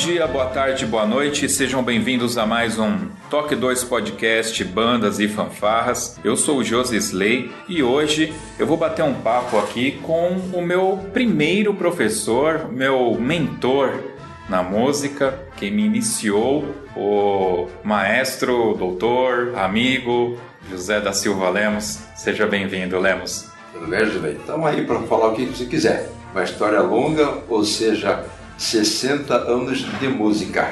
Dia, boa tarde, boa noite, sejam bem-vindos a mais um Toque 2 Podcast Bandas e Fanfarras. Eu sou o Josi Slay e hoje eu vou bater um papo aqui com o meu primeiro professor, meu mentor na música, quem me iniciou, o maestro, doutor, amigo José da Silva Lemos. Seja bem-vindo, Lemos. Tudo bem, José? Estamos aí para falar o que você quiser. Uma história longa, ou seja, 60 anos de música.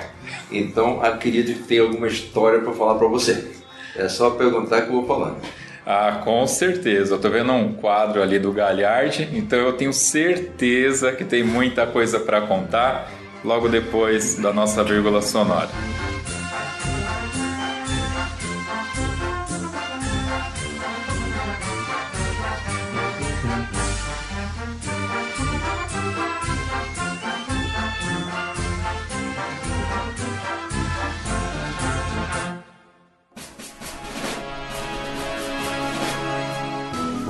Então acredito que tem alguma história para falar para você. É só perguntar que eu vou falando. Ah, com certeza. Eu tô vendo um quadro ali do Galhardi, então eu tenho certeza que tem muita coisa para contar logo depois da nossa vírgula sonora.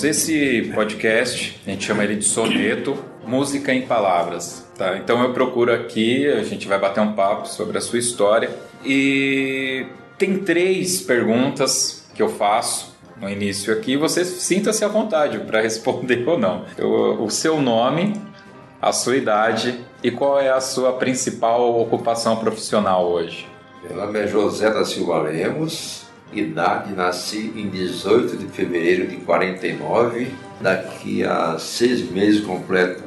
Lemos, esse podcast, a gente chama ele de soneto, música em palavras. Tá? Então eu procuro aqui, a gente vai bater um papo sobre a sua história. E tem três perguntas que eu faço no início aqui. Você sinta-se à vontade para responder ou não. O, o seu nome, a sua idade e qual é a sua principal ocupação profissional hoje. Meu nome é José da Silva Lemos, idade nasci em 18 de fevereiro de 49, daqui a seis meses completo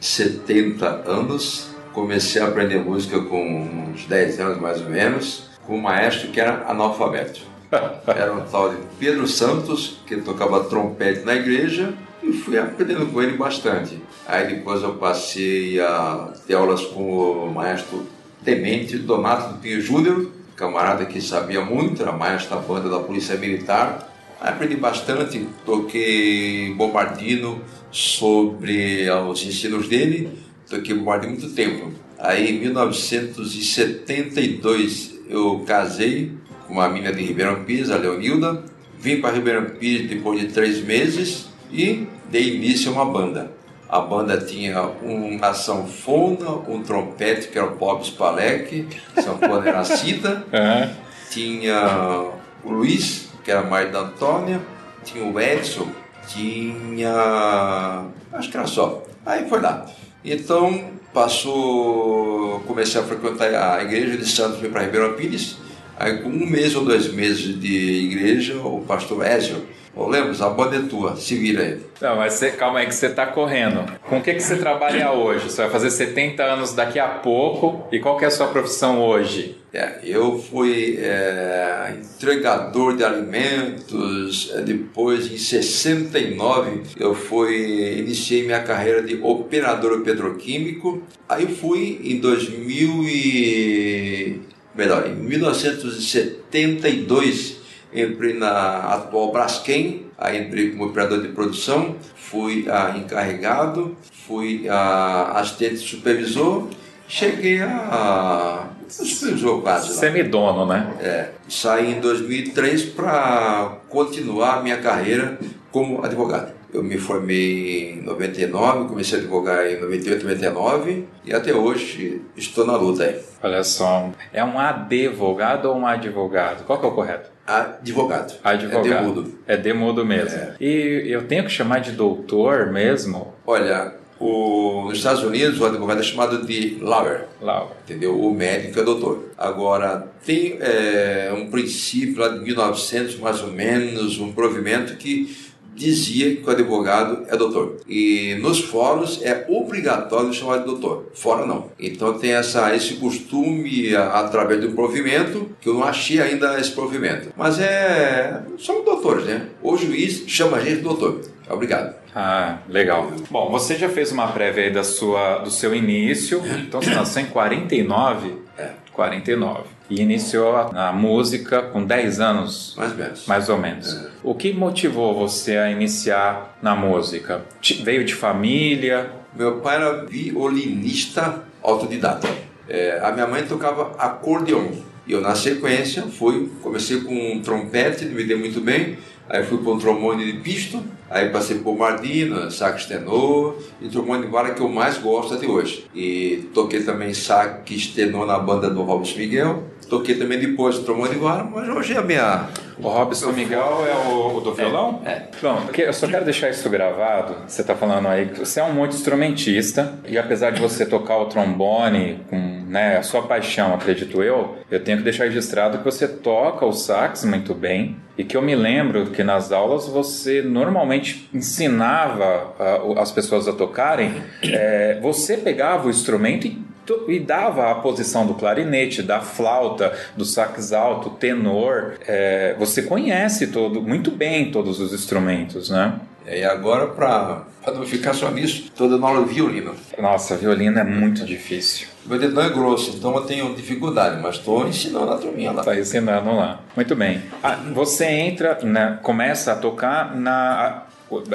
70 anos. Comecei a aprender música com uns 10 anos mais ou menos, com um maestro que era analfabeto. Era um tal de Pedro Santos, que tocava trompete na igreja, e fui aprendendo com ele bastante. Aí depois eu passei a ter aulas com o maestro Temente Donato do Pinho Júnior, camarada que sabia muito, era maestro da banda da Polícia Militar. Aprendi bastante, toquei bombardino sobre os ensinos dele, toquei bombardino muito tempo. Aí em 1972 eu casei com uma menina de Ribeirão Pires, a Leonilda. Vim para Ribeirão Pires depois de três meses e dei início a uma banda. A banda tinha uma sanfona, um trompete, que era o Bob Spalek, sanfona era a Cida, Uhum. tinha o Luiz, que era mais da Antônia, tinha o Edson, tinha. acho que era só. Aí foi lá. Então passou. comecei a frequentar a igreja de Santos, para Ribeirão Pires. Aí com um mês ou dois meses de igreja, o pastor Ézio Ô Lemos, a banda é tua, se vira aí. Não, mas calma aí que você tá correndo. Com o que, que você trabalha hoje? Você vai fazer 70 anos daqui a pouco. E qual que é a sua profissão hoje? É, eu fui é, entregador de alimentos, é, depois em 69 eu fui, iniciei minha carreira de operador petroquímico, aí fui em 2000 e, melhor, em 1972 entrei na atual Braskem, aí entrei como operador de produção, fui a encarregado, fui a assistente supervisor, cheguei a supervisor quase. Semidono, né? É, saí em 2003 para continuar a minha carreira como advogado. Eu me formei em 99, comecei a advogar em 98, 99 e até hoje estou na luta aí. Olha só, é um advogado ou um advogado? Qual que é o correto? Advogado. Advogado. É demudo. É demudo mesmo. É. E eu tenho que chamar de doutor mesmo? Olha, o, nos Estados Unidos o advogado é chamado de lawyer. Laura. entendeu? O médico é doutor. Agora, tem é, um princípio lá de 1900, mais ou menos, um provimento que dizia que o advogado é doutor. E nos fóruns é obrigatório chamar de doutor, fora não. Então tem essa, esse costume a- através do provimento, que eu não achei ainda esse provimento. Mas é. Somos doutores, né? O juiz chama a gente de doutor. Obrigado. Ah, legal. Bom, você já fez uma prévia aí da sua, do seu início. Então você nasceu em 49? É. 49. E iniciou a, a música com 10 anos, Mais ou menos. mais ou menos. O que motivou você a iniciar na música? Te- Veio de família? Meu pai era violinista autodidata. É, a minha mãe tocava acordeon. E eu, na sequência, fui, comecei com um trompete, me dei muito bem. Aí fui para um trombone de pisto. Aí passei por Mardina, sax tenor e trombone de vara que eu mais gosto até hoje. E toquei também sax tenor na banda do Robson Miguel. Toquei também depois trombone de vara, mas hoje é a minha... O Robson Miguel é o, o do violão? é. Bom, porque eu só quero deixar isso gravado. Você está falando aí que você é um monte instrumentista e apesar de você tocar o trombone com né, a sua paixão, acredito eu, eu tenho que deixar registrado que você toca o sax muito bem e que eu me lembro que nas aulas você normalmente ensinava ah, o- as pessoas a tocarem. eh, você pegava o instrumento e e dava a posição do clarinete, da flauta, do sax alto, tenor. É, você conhece todo, muito bem todos os instrumentos, né? E agora, para não ficar só nisso, estou dando aula de violino. Nossa, violino é muito difícil. Meu dedão é grosso, então eu tenho dificuldade, mas estou ensinando a turminha lá. Tá ensinando lá. Muito bem. Ah, você entra, né, começa a tocar na.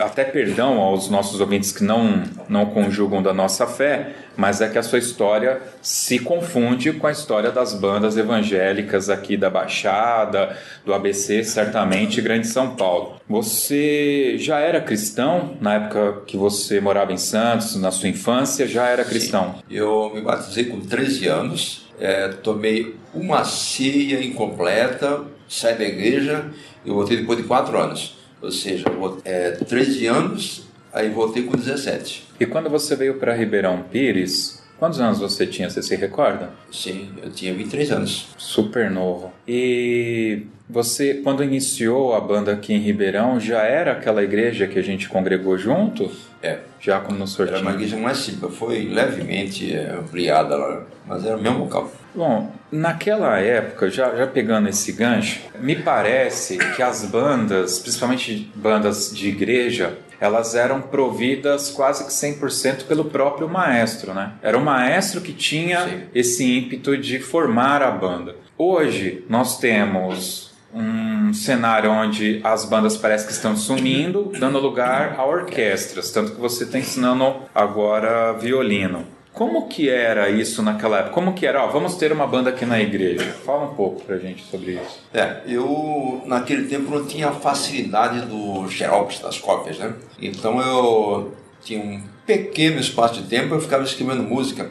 Até perdão aos nossos ouvintes que não, não conjugam da nossa fé, mas é que a sua história se confunde com a história das bandas evangélicas aqui da Baixada, do ABC, certamente, Grande São Paulo. Você já era cristão na época que você morava em Santos, na sua infância? Já era cristão? Eu me batizei com 13 anos, é, tomei uma ceia incompleta, saí da igreja e voltei depois de 4 anos. Ou seja, eu, é, 13 anos, aí voltei com 17. E quando você veio para Ribeirão Pires, quantos anos você tinha? Você se recorda? Sim, eu tinha 23 anos. Super novo. E você, quando iniciou a banda aqui em Ribeirão, já era aquela igreja que a gente congregou junto? É, Já como no era sortinho? uma igreja mais simples, foi levemente é, ampliada lá, mas era o mesmo local. Bom, naquela época, já, já pegando esse gancho, me parece que as bandas, principalmente bandas de igreja, elas eram providas quase que 100% pelo próprio maestro, né? Era o maestro que tinha Sim. esse ímpeto de formar a banda. Hoje, nós temos um cenário onde as bandas parece que estão sumindo, dando lugar a orquestras, tanto que você está ensinando agora violino. Como que era isso naquela época? Como que era? Ó, vamos ter uma banda aqui na igreja. Fala um pouco pra gente sobre isso. É, eu naquele tempo não tinha a facilidade do xerox, das cópias, né? Então eu tinha um pequeno espaço de tempo, eu ficava escrevendo música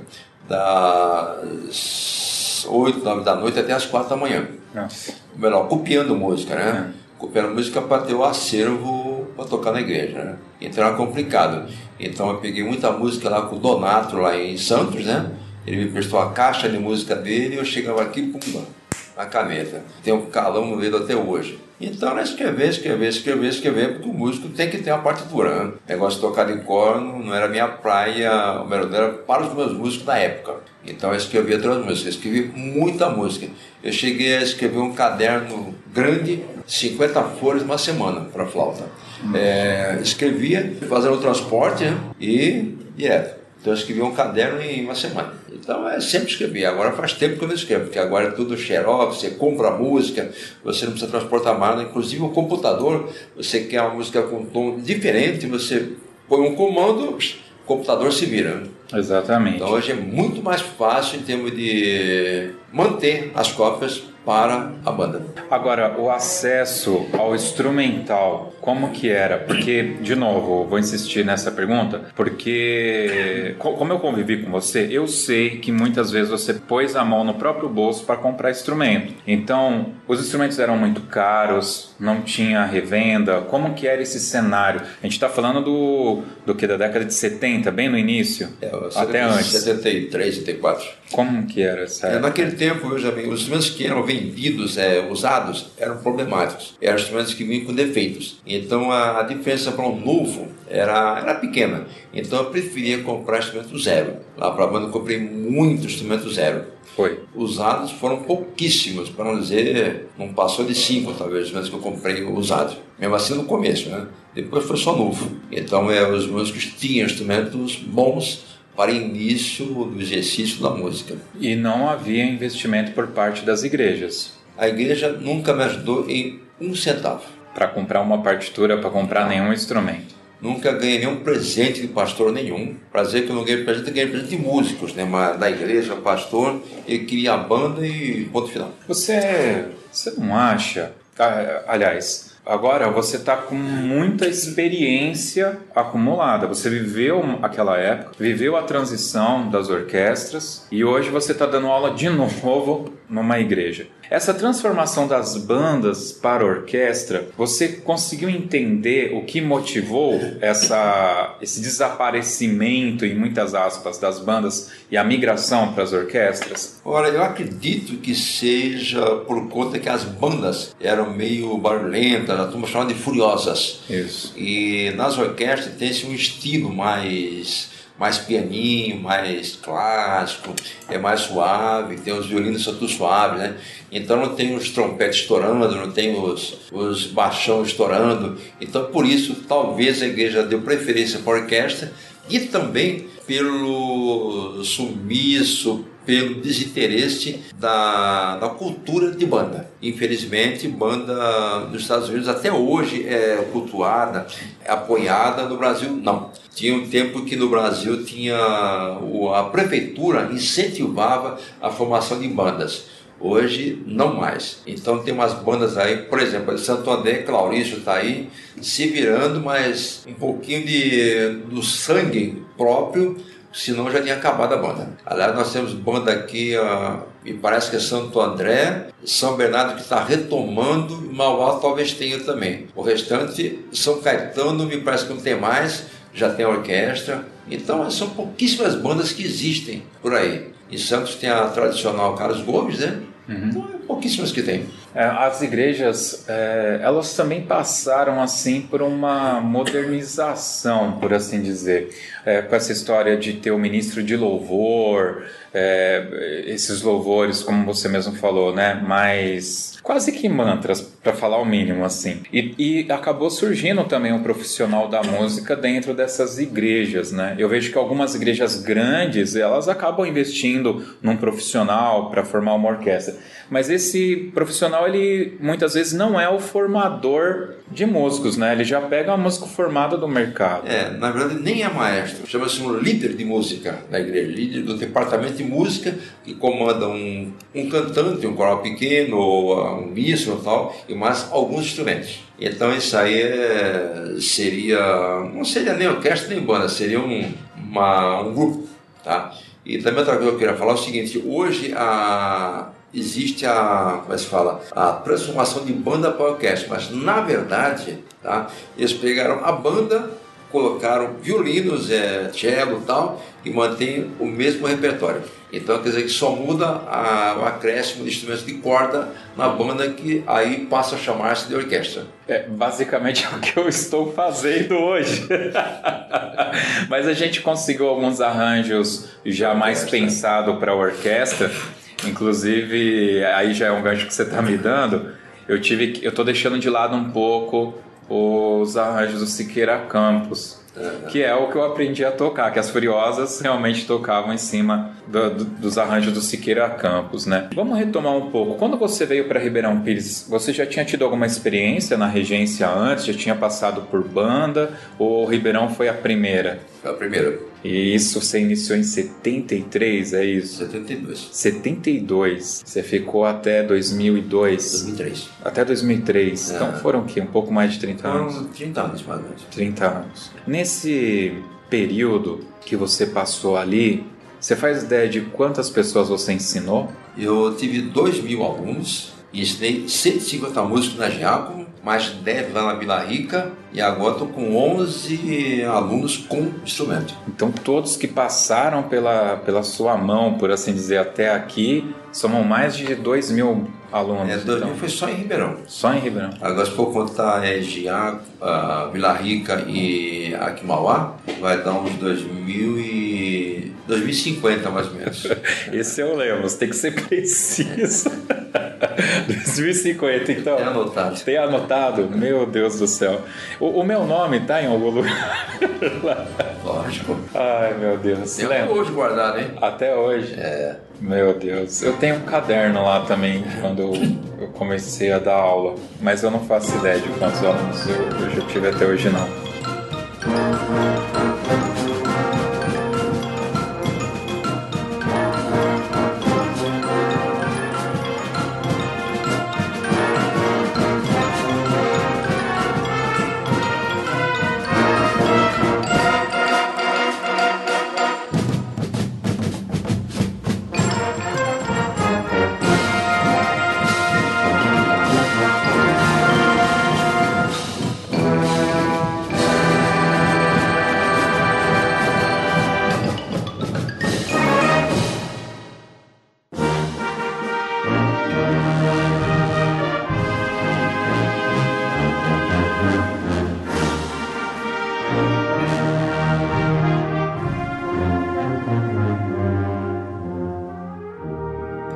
das 8, 9 da noite até as 4 da manhã. Nossa. Melhor, copiando música, né? Copiando música para ter o acervo para tocar na igreja, né? Então era complicado. Então eu peguei muita música lá com o Donato, lá em Santos, né? Ele me prestou a caixa de música dele e eu chegava aqui, pum, a caneta. Tem um calão no dedo até hoje. Então era escrever, escrever, escrever, escrever, porque o músico tem que ter uma partitura. Né? O negócio de tocar de corno não era minha praia, o melhor era para os meus músicos da época. Então eu escrevia todas as músicas, escrevi muita música. Eu cheguei a escrever um caderno grande, 50 folhas uma semana para flauta. É, escrevia, fazendo o transporte né? e direto. Então eu escrevia um caderno em uma semana. Então é sempre escrever. Agora faz tempo que eu não escrevo, porque agora é tudo xerox, você compra a música, você não precisa transportar nada. Inclusive o computador, você quer uma música com um tom diferente, você põe um comando, o computador se vira. Exatamente. Então hoje é muito mais fácil em termos de manter as cópias para a banda. Agora, o acesso ao instrumental, como que era? Porque, de novo, vou insistir nessa pergunta, porque como eu convivi com você, eu sei que muitas vezes você pôs a mão no próprio bolso para comprar instrumento. Então, os instrumentos eram muito caros, não tinha revenda. Como que era esse cenário? A gente está falando do, do que da década de 70, bem no início, é, até antes. 73, 74. Como que era essa? É, naquele tempo, veja bem, os instrumentos que eram vendidos, é, usados, eram problemáticos. Eram instrumentos que vinham com defeitos. Então a, a diferença para um novo era, era pequena. Então eu preferia comprar instrumento zero. Lá para a banda eu comprei muito instrumento zero. Foi. Usados foram pouquíssimos, para não dizer, não passou de cinco, talvez, os que eu comprei usados. Mesmo assim no começo, né? Depois foi só novo. Então é, os músicos tinham instrumentos bons para início do exercício da música. E não havia investimento por parte das igrejas. A igreja nunca me ajudou em um centavo. Para comprar uma partitura, para comprar nenhum instrumento. Nunca ganhei nenhum presente de pastor nenhum. Para dizer que eu não ganhei presente, eu ganhei presente de músicos, né? Mas da igreja, pastor, ele queria a banda e ponto final. Você, você não acha? Ah, aliás, Agora você está com muita experiência acumulada. Você viveu aquela época, viveu a transição das orquestras e hoje você está dando aula de novo numa igreja. Essa transformação das bandas para orquestra, você conseguiu entender o que motivou essa, esse desaparecimento, em muitas aspas, das bandas e a migração para as orquestras? Olha, eu acredito que seja por conta que as bandas eram meio barulhentas, a turma chamava de furiosas. Isso. E nas orquestras tem-se um estilo mais mais pianinho, mais clássico, é mais suave, tem os violinos são tudo suaves, né? Então não tem os trompetes estourando, não tem os, os baixão estourando. Então por isso talvez a igreja deu preferência para a orquestra e também pelo sumiço, pelo desinteresse da, da cultura de banda. Infelizmente, banda nos Estados Unidos até hoje é cultuada, é apoiada, no Brasil não. Tinha um tempo que no Brasil tinha a prefeitura incentivava a formação de bandas. Hoje, não mais. Então, tem umas bandas aí, por exemplo, Santo André, Claurício está aí, se virando, mas um pouquinho de, do sangue próprio senão já tinha acabado a banda. Aliás, nós temos banda aqui, uh, me parece que é Santo André, São Bernardo que está retomando, Mauá talvez tenha também. O restante, São Caetano, me parece que não tem mais, já tem orquestra. Então, são pouquíssimas bandas que existem por aí. Em Santos tem a tradicional Carlos Gomes, né? Uhum. Então, pouquíssimas que tem. É, as igrejas, é, elas também passaram assim por uma modernização, por assim dizer, é, com essa história de ter o ministro de louvor, é, esses louvores, como você mesmo falou, né, mais quase que mantras, para falar o mínimo assim. E, e, acabou surgindo também um profissional da música dentro dessas igrejas, né? Eu vejo que algumas igrejas grandes elas acabam investindo num profissional para formar uma orquestra, mas esse profissional ele muitas vezes não é o formador de músicos, né? Ele já pega a música formada do mercado. É, na verdade nem é maestro, chama-se um líder de música da igreja, líder do departamento de música que comanda um, um cantante, um coral pequeno, ou um míssil e tal, e mais alguns instrumentos. Então isso aí é, seria, não seria nem orquestra nem banda, seria um, uma, um grupo, tá? E também outra coisa que eu queria falar é o seguinte, hoje a existe a, como é se fala, a transformação de banda para orquestra, mas na verdade, tá, eles pegaram a banda, colocaram violinos, é, cello e tal, e mantêm o mesmo repertório. Então quer dizer que só muda a, o acréscimo de instrumentos de corda na banda que aí passa a chamar-se de orquestra. É basicamente é o que eu estou fazendo hoje. Mas a gente conseguiu alguns arranjos já mais pensado para a orquestra. Inclusive, aí já é um gancho que você está me dando. Eu tive, eu estou deixando de lado um pouco os arranjos do Siqueira Campos que é o que eu aprendi a tocar, que as Furiosas realmente tocavam em cima do, do, dos arranjos do Siqueira Campos, né? Vamos retomar um pouco. Quando você veio para Ribeirão Pires, você já tinha tido alguma experiência na regência antes? Já tinha passado por banda? Ou Ribeirão foi a primeira? Foi a primeira. E isso você iniciou em 73, é isso? 72. 72. Você ficou até 2002? 2003. Até 2003. É. Então foram o quê? Um pouco mais de 30 anos? Então, 30 anos mais ou menos. 30 anos. Nesse período que você passou ali, você faz ideia de quantas pessoas você ensinou? Eu tive 2 mil alunos e ensinei 150 músicos na Giacomo, mais 10 lá na Vila Rica e agora estou com 11 alunos com instrumento. Então todos que passaram pela, pela sua mão, por assim dizer, até aqui, somam mais de 2 mil alunos. É, 2 então. mil foi só em Ribeirão. Só em Ribeirão. Agora, se for contar é, Giacomo, ah, Vila Rica e Aquimauá, vai dar uns 2000 e... 2050 mais ou menos. Esse é o Lemos, tem que ser preciso. 2050, então. Tem anotado. Tem anotado? Meu Deus do céu. O, o meu nome tá em algum lugar? Lógico. Ai, meu Deus. Tem até hoje guardado, hein? Até hoje. É. Meu Deus. Eu tenho um caderno lá também, quando eu, eu comecei a dar aula. Mas eu não faço ideia de quantos alunos eu, eu já tive até hoje, não.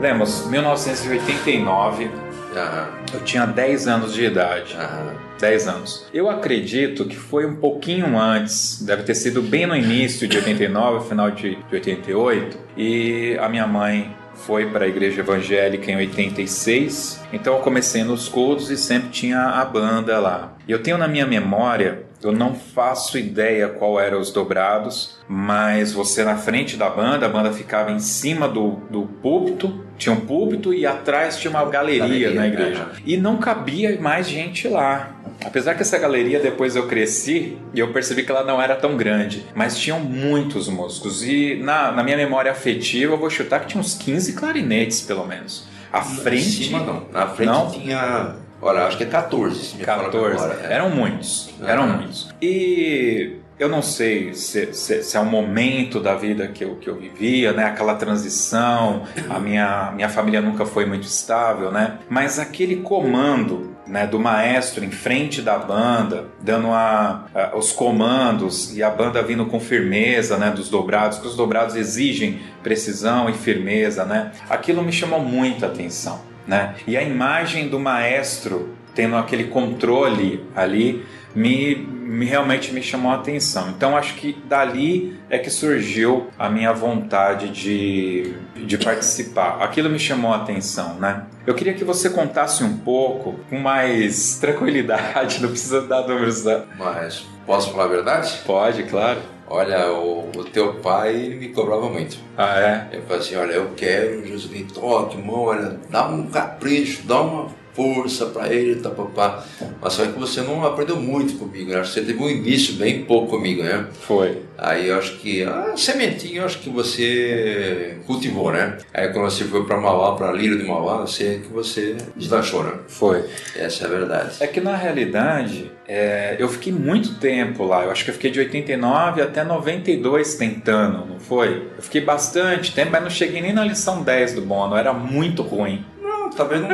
Lemos, 1989, Aham. eu tinha 10 anos de idade. Aham. 10 anos. Eu acredito que foi um pouquinho antes, deve ter sido bem no início de 89, final de, de 88, e a minha mãe foi para a igreja evangélica em 86. Então eu comecei nos cultos e sempre tinha a banda lá. Eu tenho na minha memória, eu não faço ideia qual eram os dobrados, mas você na frente da banda, a banda ficava em cima do, do púlpito, tinha um púlpito e atrás tinha uma galeria, Galeria, na igreja. aham. E não cabia mais gente lá. Apesar que essa galeria depois eu cresci e eu percebi que ela não era tão grande, mas tinham muitos músicos. E na, na minha memória afetiva eu vou chutar que tinha uns 15 clarinetes pelo menos. À Em frente. cima não. Na frente Não? tinha. Olha, acho que é 14, se me fala a 14. memória, é. Eram muitos. Eram Aham. muitos. E eu não sei se, se- se é um momento da vida que eu, que eu vivia, né? Aquela transição. A minha, minha família nunca foi muito estável, né? Mas aquele comando né, do maestro em frente da banda, dando a, a- os comandos e a banda vindo com firmeza, né, dos dobrados, que os dobrados exigem precisão e firmeza, né? Aquilo me chamou muita atenção, né? E a imagem do maestro tendo aquele controle ali me, me realmente me chamou a atenção. Então acho que dali é que surgiu a minha vontade de, de participar. Aquilo me chamou a atenção, né? Eu queria que você contasse um pouco com mais tranquilidade, não precisa dar números. né? Mas posso falar a verdade? Pode, claro. Olha, o, o teu pai me cobrava muito. Ah, é? Ele falou assim, olha, eu quero, Josué, toque, mão, olha, dá um capricho, dá uma força para ele, tá, papá. Mas só que você não aprendeu muito comigo, né? Você teve um início bem pouco comigo, né? Foi. Aí eu acho que a sementinha, eu acho que você cultivou, né? Aí quando você foi para Mauá, para Lira de Mauá, você que você deslanchou, né? Foi. Essa é a verdade. É que na realidade, é, eu fiquei muito tempo lá. Eu acho que eu fiquei de 89 até 92 tentando, não foi? Eu fiquei bastante tempo, mas não cheguei nem na lição 10 do Bono. Era muito ruim. Não, talvez não,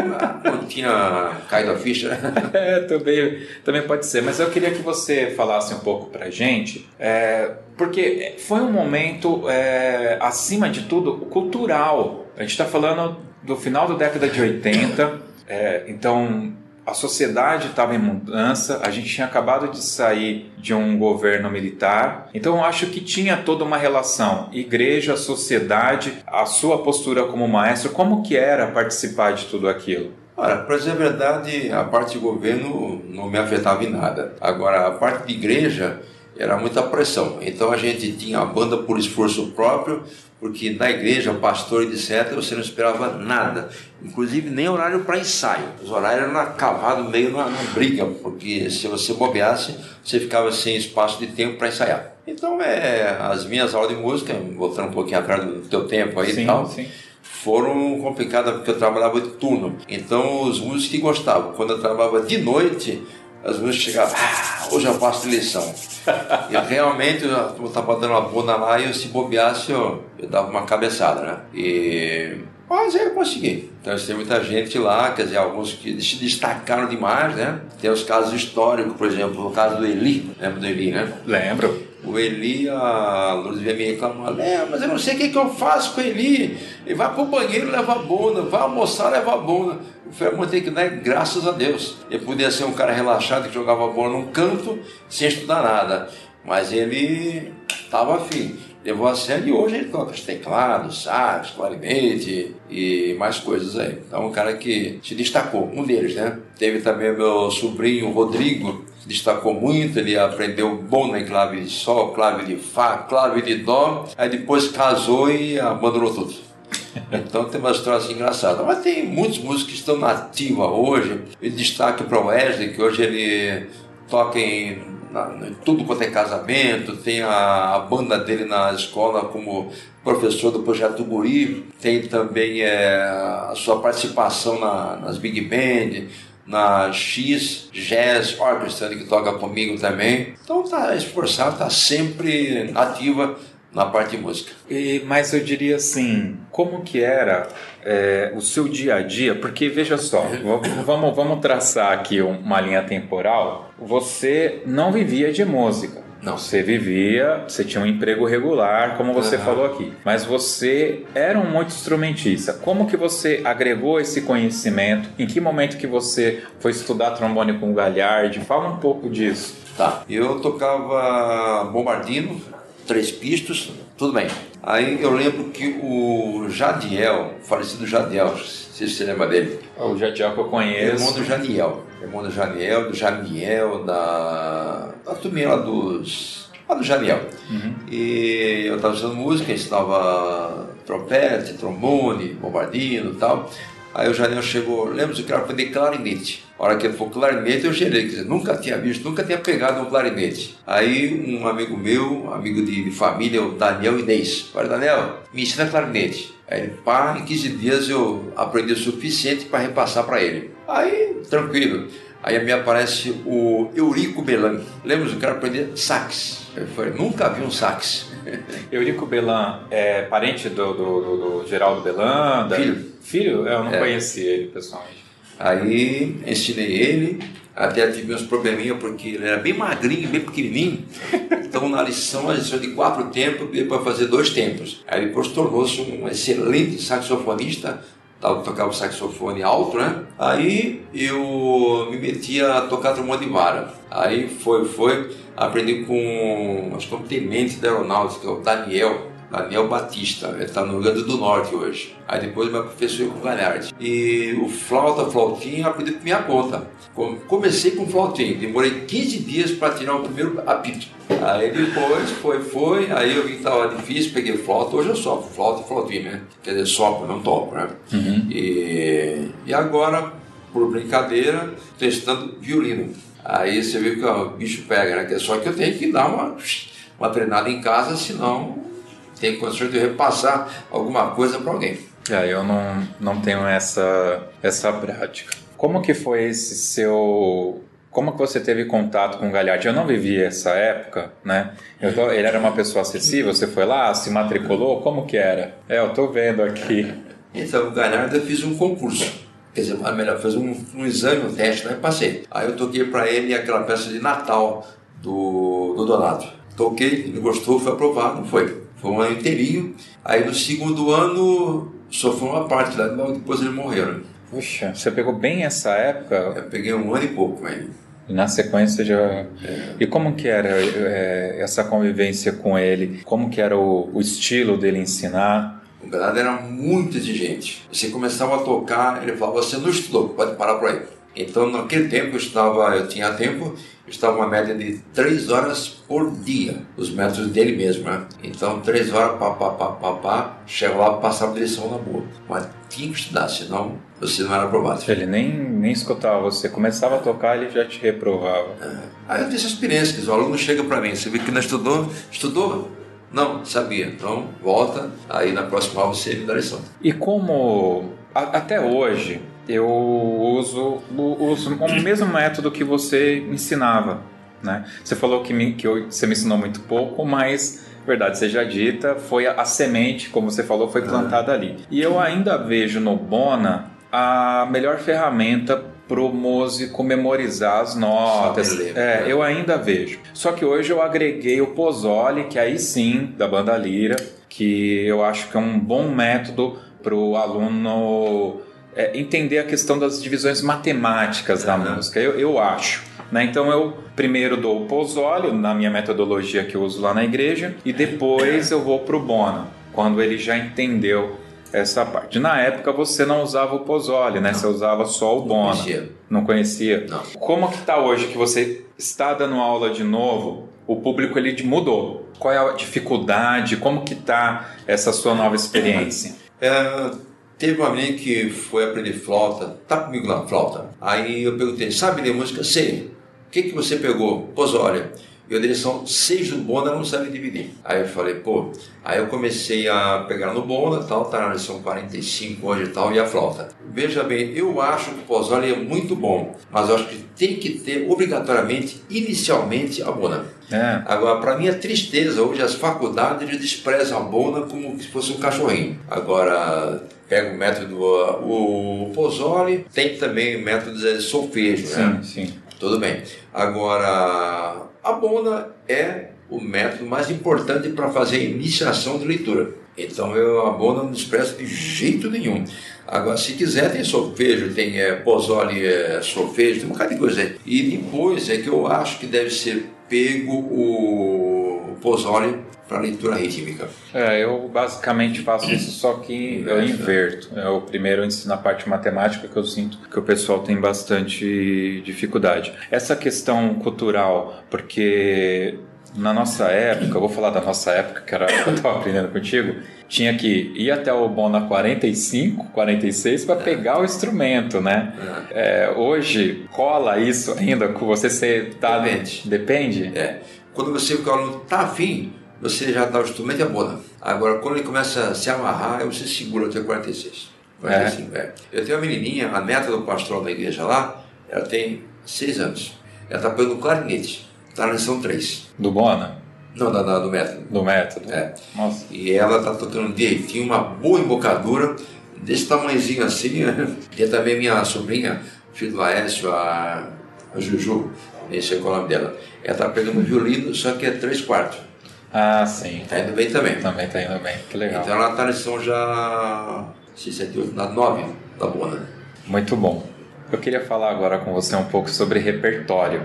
não tinha caído a ficha. É, também, também pode ser. Mas eu queria que você falasse um pouco pra gente, é, porque foi um momento, é, acima de tudo, cultural. A gente está falando do final da década de 80, é, então a sociedade estava em mudança, a gente tinha acabado de sair de um governo militar, então eu acho que tinha toda uma relação, igreja, sociedade, a sua postura como maestro, como que era participar de tudo aquilo? Olha, para dizer a verdade, a parte de governo não me afetava em nada. Agora, a parte de igreja era muita pressão. Então a gente tinha a banda por esforço próprio, porque na igreja, pastor e etc., você não esperava nada. Inclusive nem horário para ensaio. Os horários eram cavados meio na, na briga, porque se você bobeasse, você ficava sem espaço de tempo para ensaiar. Então, é, as minhas aulas de música, voltando um pouquinho atrás do teu tempo aí Sim, e tal, sim. foram complicadas porque eu trabalhava de turno. Então os músicos que gostavam. Quando eu trabalhava de noite, as músicas chegavam, ah, hoje eu faço de lição. e realmente eu estava dando uma bunda lá e eu, se bobeasse eu, eu dava uma cabeçada, né? E... Mas aí eu consegui. Então tem muita gente lá, quer dizer, alguns que se destacaram demais, né? Tem os casos históricos, por exemplo, o caso do Eli, lembra do Eli, né? Lembro. O Eli, a veio me reclamar, é, mas eu não sei o que, que eu faço com o Eli. Ele vai pro banheiro, leva a bunda, vai almoçar, leva a bunda. Falei, "Amor, tem que dar graças a Deus. Ele podia ser um cara relaxado que jogava bola num canto sem estudar nada. Mas ele estava afim. Levou a sério e hoje ele toca os teclados, sax, clarinete e mais coisas aí. Então, um cara que se destacou, um deles, né? Teve também meu sobrinho Rodrigo, se destacou muito, ele aprendeu bom na clave de sol, clave de fá, clave de dó, aí depois casou e abandonou tudo. Então tem uma história assim engraçada. Mas tem muitos músicos que estão na ativa hoje. E destaque para o Wesley, que hoje ele toca em na- em tudo quanto é casamento, tem a, a banda dele na escola como professor do Projeto Guri, tem também é, a sua participação na- nas Big Band, na X Jazz Orchestra, que toca comigo também. Então tá esforçado, tá sempre ativa na parte de música. E, mas eu diria assim, como que era é, o seu dia a dia? Porque veja só, vamos, vamos traçar aqui um- uma linha temporal. Você não vivia de música. Não. Você vivia, você tinha um emprego regular, como você Aham. falou aqui. Mas você era um muito instrumentista. Como que você agregou esse conhecimento? Em que momento que você foi estudar trombone com o Galhardi? Fala um pouco disso. Tá. Eu tocava bombardino, três pistos, tudo bem. Aí eu lembro que o Jadiel, o falecido Jadiel, se você lembra dele, O Jadiel que eu irmão conheço. do Janiel, irmão do Janiel, do Janiel, da, da turminha lá dos, lá do Janiel. E eu estava estudando música, ensinava trompete, trombone, bombardino e tal. Aí o Janiel chegou, lembra que eu quero aprender clarinete. A hora que ele falou clarinete, eu gerei, quer dizer, nunca tinha visto, nunca tinha pegado um clarinete. Aí um amigo meu, amigo de, de família, o Daniel Inês, falei, Daniel, me ensina clarinete. Aí ele, pá, em 15 dias eu aprendi o suficiente para repassar para ele. Aí, tranquilo. Aí me aparece o Eurico Belan. Lembra que eu quero aprender sax. Eu falei, nunca vi um sax. Eurico Belan é parente do, do, do- do Geraldo Belan? Filho. Filho? Eu não É. conhecia ele pessoalmente. Aí ensinei ele, até tive uns probleminha porque ele era bem magrinho, bem pequenininho. Então na lição, a lição de quatro tempos, deu para fazer dois tempos. Aí depois tornou-se um excelente saxofonista, tocava saxofone alto, né? Aí eu me meti a tocar trombone de vara. Aí foi, foi, aprendi com, acho que é um tenente da aeronáutica, o Daniel, Daniel Batista, ele está no Rio Grande do Norte hoje. Aí depois meu professor com o Galhardi. E o flauta, flautinha, eu aprendi por minha conta. Com- Comecei com flautinha, demorei 15 dias para tirar o primeiro apito. Aí depois foi, foi, aí eu vi que estava difícil, peguei flauta, hoje eu sopro, flauta e flautinha, né? Quer dizer, sopro, não toco, né? E, e agora por brincadeira, testando violino. Aí você vê que ó, o bicho pega, né? Só que eu tenho que dar uma, uma treinada em casa, senão tem condições de repassar alguma coisa para alguém. É, eu não, não tenho essa, essa prática. Como que foi esse seu como que você teve contato com o Galhardi? Eu não vivi essa época, né? Tô, ele era uma pessoa acessível, você foi lá, se matriculou, como que era? É, eu tô vendo aqui. Então, o Galhardo eu fiz um concurso. Quer dizer, melhor, fiz um, um exame, um teste, né? Passei. Aí eu toquei para ele aquela peça de Natal do, do Donato. Toquei, ele gostou, foi aprovado, foi. Foi um ano inteirinho. Aí no segundo ano só foi uma parte, né? depois ele morreu. Né? Puxa, você pegou bem essa época? Eu peguei um ano e pouco aí. E na sequência já. É. E como que era é, essa convivência com ele? Como que era o, o estilo dele ensinar? O Bernardo era muito exigente. Você começava a tocar, ele falava: você não estudou, pode parar por aí. Então, naquele tempo, eu estava, eu tinha tempo, estava uma média de três horas por dia, os métodos dele mesmo, né? Então, três horas, pá, pá, pá, pá, pá, chegava lá, passava direção na boa. Mas tinha que estudar, senão você não era aprovado. Ele nem, nem escutava você, começava a tocar, ele já te reprovava. É. Aí eu disse a experiência, que o aluno chega para mim, você vê que não estudou, estudou? Não, sabia. Então, volta, aí na próxima aula você me dá lição. E como, a, até hoje, eu uso, uso o mesmo método que você ensinava. Né? Você falou que, me, que eu, você me ensinou muito pouco, mas verdade seja dita, foi a, a semente, como você falou, foi plantada ah. ali. E eu ainda vejo no Bona a melhor ferramenta para o músico memorizar as notas. É, eu ainda vejo. Só que hoje eu agreguei o Pozzoli, que aí sim, da banda Lira, que eu acho que é um bom método para o aluno é, entender a questão das divisões matemáticas da música, eu, eu acho. Né? Então eu primeiro dou o Pozzoli na minha metodologia que eu uso lá na igreja e depois eu vou para o Bona, quando ele já entendeu essa parte. Na época você não usava o Pozzoli, né? Não. Você usava só o Bona. Não conhecia. Não conhecia? Não. Como que está hoje que você está dando aula de novo? O público ele mudou. Qual é a dificuldade? Como que está essa sua nova experiência? É, teve uma menina que foi aprender flauta, tá comigo na flauta. Aí eu perguntei, sabe ler música? Sei. O que, que você pegou? Pozzoli e a direção 6 do Bona não sabe dividir. Aí eu falei, pô, aí eu comecei a pegar no Bona, tal, tá na lição 45 hoje e tal, e a flauta. Veja bem, eu acho que o Pozzoli é muito bom, mas eu acho que tem que ter obrigatoriamente, inicialmente, a Bona. É. Agora, para minha tristeza, hoje as faculdades desprezam a Bona como se fosse um cachorrinho. Agora, pega o método, o, o Pozzoli, tem também o método de solfejo, sim, né? Sim. Tudo bem. Agora, a bona é o método mais importante para fazer a iniciação de leitura. Então eu a bona não expresso de jeito nenhum. Agora, se quiser, tem solfejo, tem é, pozole, é, solfejo, tem um bocado de coisa aí. E depois é que eu acho que deve ser pego o, o pozole para leitura rítmica. É, eu basicamente faço isso, só que eu inverto. Eu primeiro ensino a parte matemática, que eu sinto que o pessoal tem bastante dificuldade. Essa questão cultural, porque na nossa época, eu vou falar da nossa época, que era que eu estava aprendendo contigo, tinha que ir até o Bona 45, 46 para pegar o instrumento, né? É. É, hoje cola isso ainda com você ser tá depende. Depende. É. Quando você o aluno tá afim, você já dá o instrumento e a bona. Agora, quando ele começa a se amarrar, você segura até 46. 45, é. é. Eu tenho uma menininha, a neta do pastor da igreja lá, ela tem 6 anos. Ela está pegando clarinete, está na lição 3. Do Bona? Não, da, da, do método. Do método? É. Nossa. E ela está tocando direitinho, uma boa embocadura, desse tamanhozinho assim. Tem também minha sobrinha, filho do Aécio, a, a Juju, esse é o nome dela. Ela está pegando violino, só que é 3 quartos. Ah, sim. Tá indo bem também. Também tá indo bem, que legal. Então ela tá lição já 6, 7, 8, na 9, tá boa, né? Muito bom. Eu queria falar agora com você um pouco sobre repertório.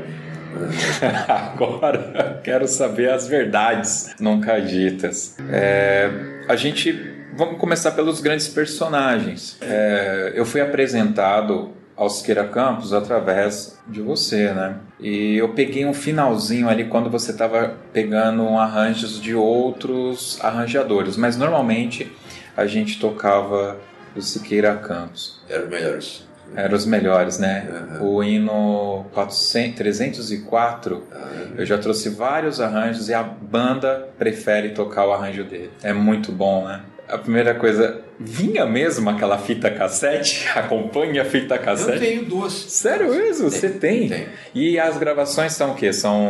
agora quero saber as verdades nunca ditas. É, a gente. Vamos começar pelos grandes personagens. É, eu fui apresentado ao Siqueira Campos através de você, né? E eu peguei um finalzinho ali quando você estava pegando arranjos de outros arranjadores, mas normalmente a gente tocava o Siqueira Campos. Eram melhores. Eram os melhores, né? Uhum. O hino 400, 304, uhum. eu já trouxe vários arranjos e a banda prefere tocar o arranjo dele. É muito bom, né? A primeira coisa, vinha mesmo aquela fita cassete? Acompanha a fita cassete? Eu tenho duas. Sério mesmo? Você tem? tem? E as gravações são o quê? São.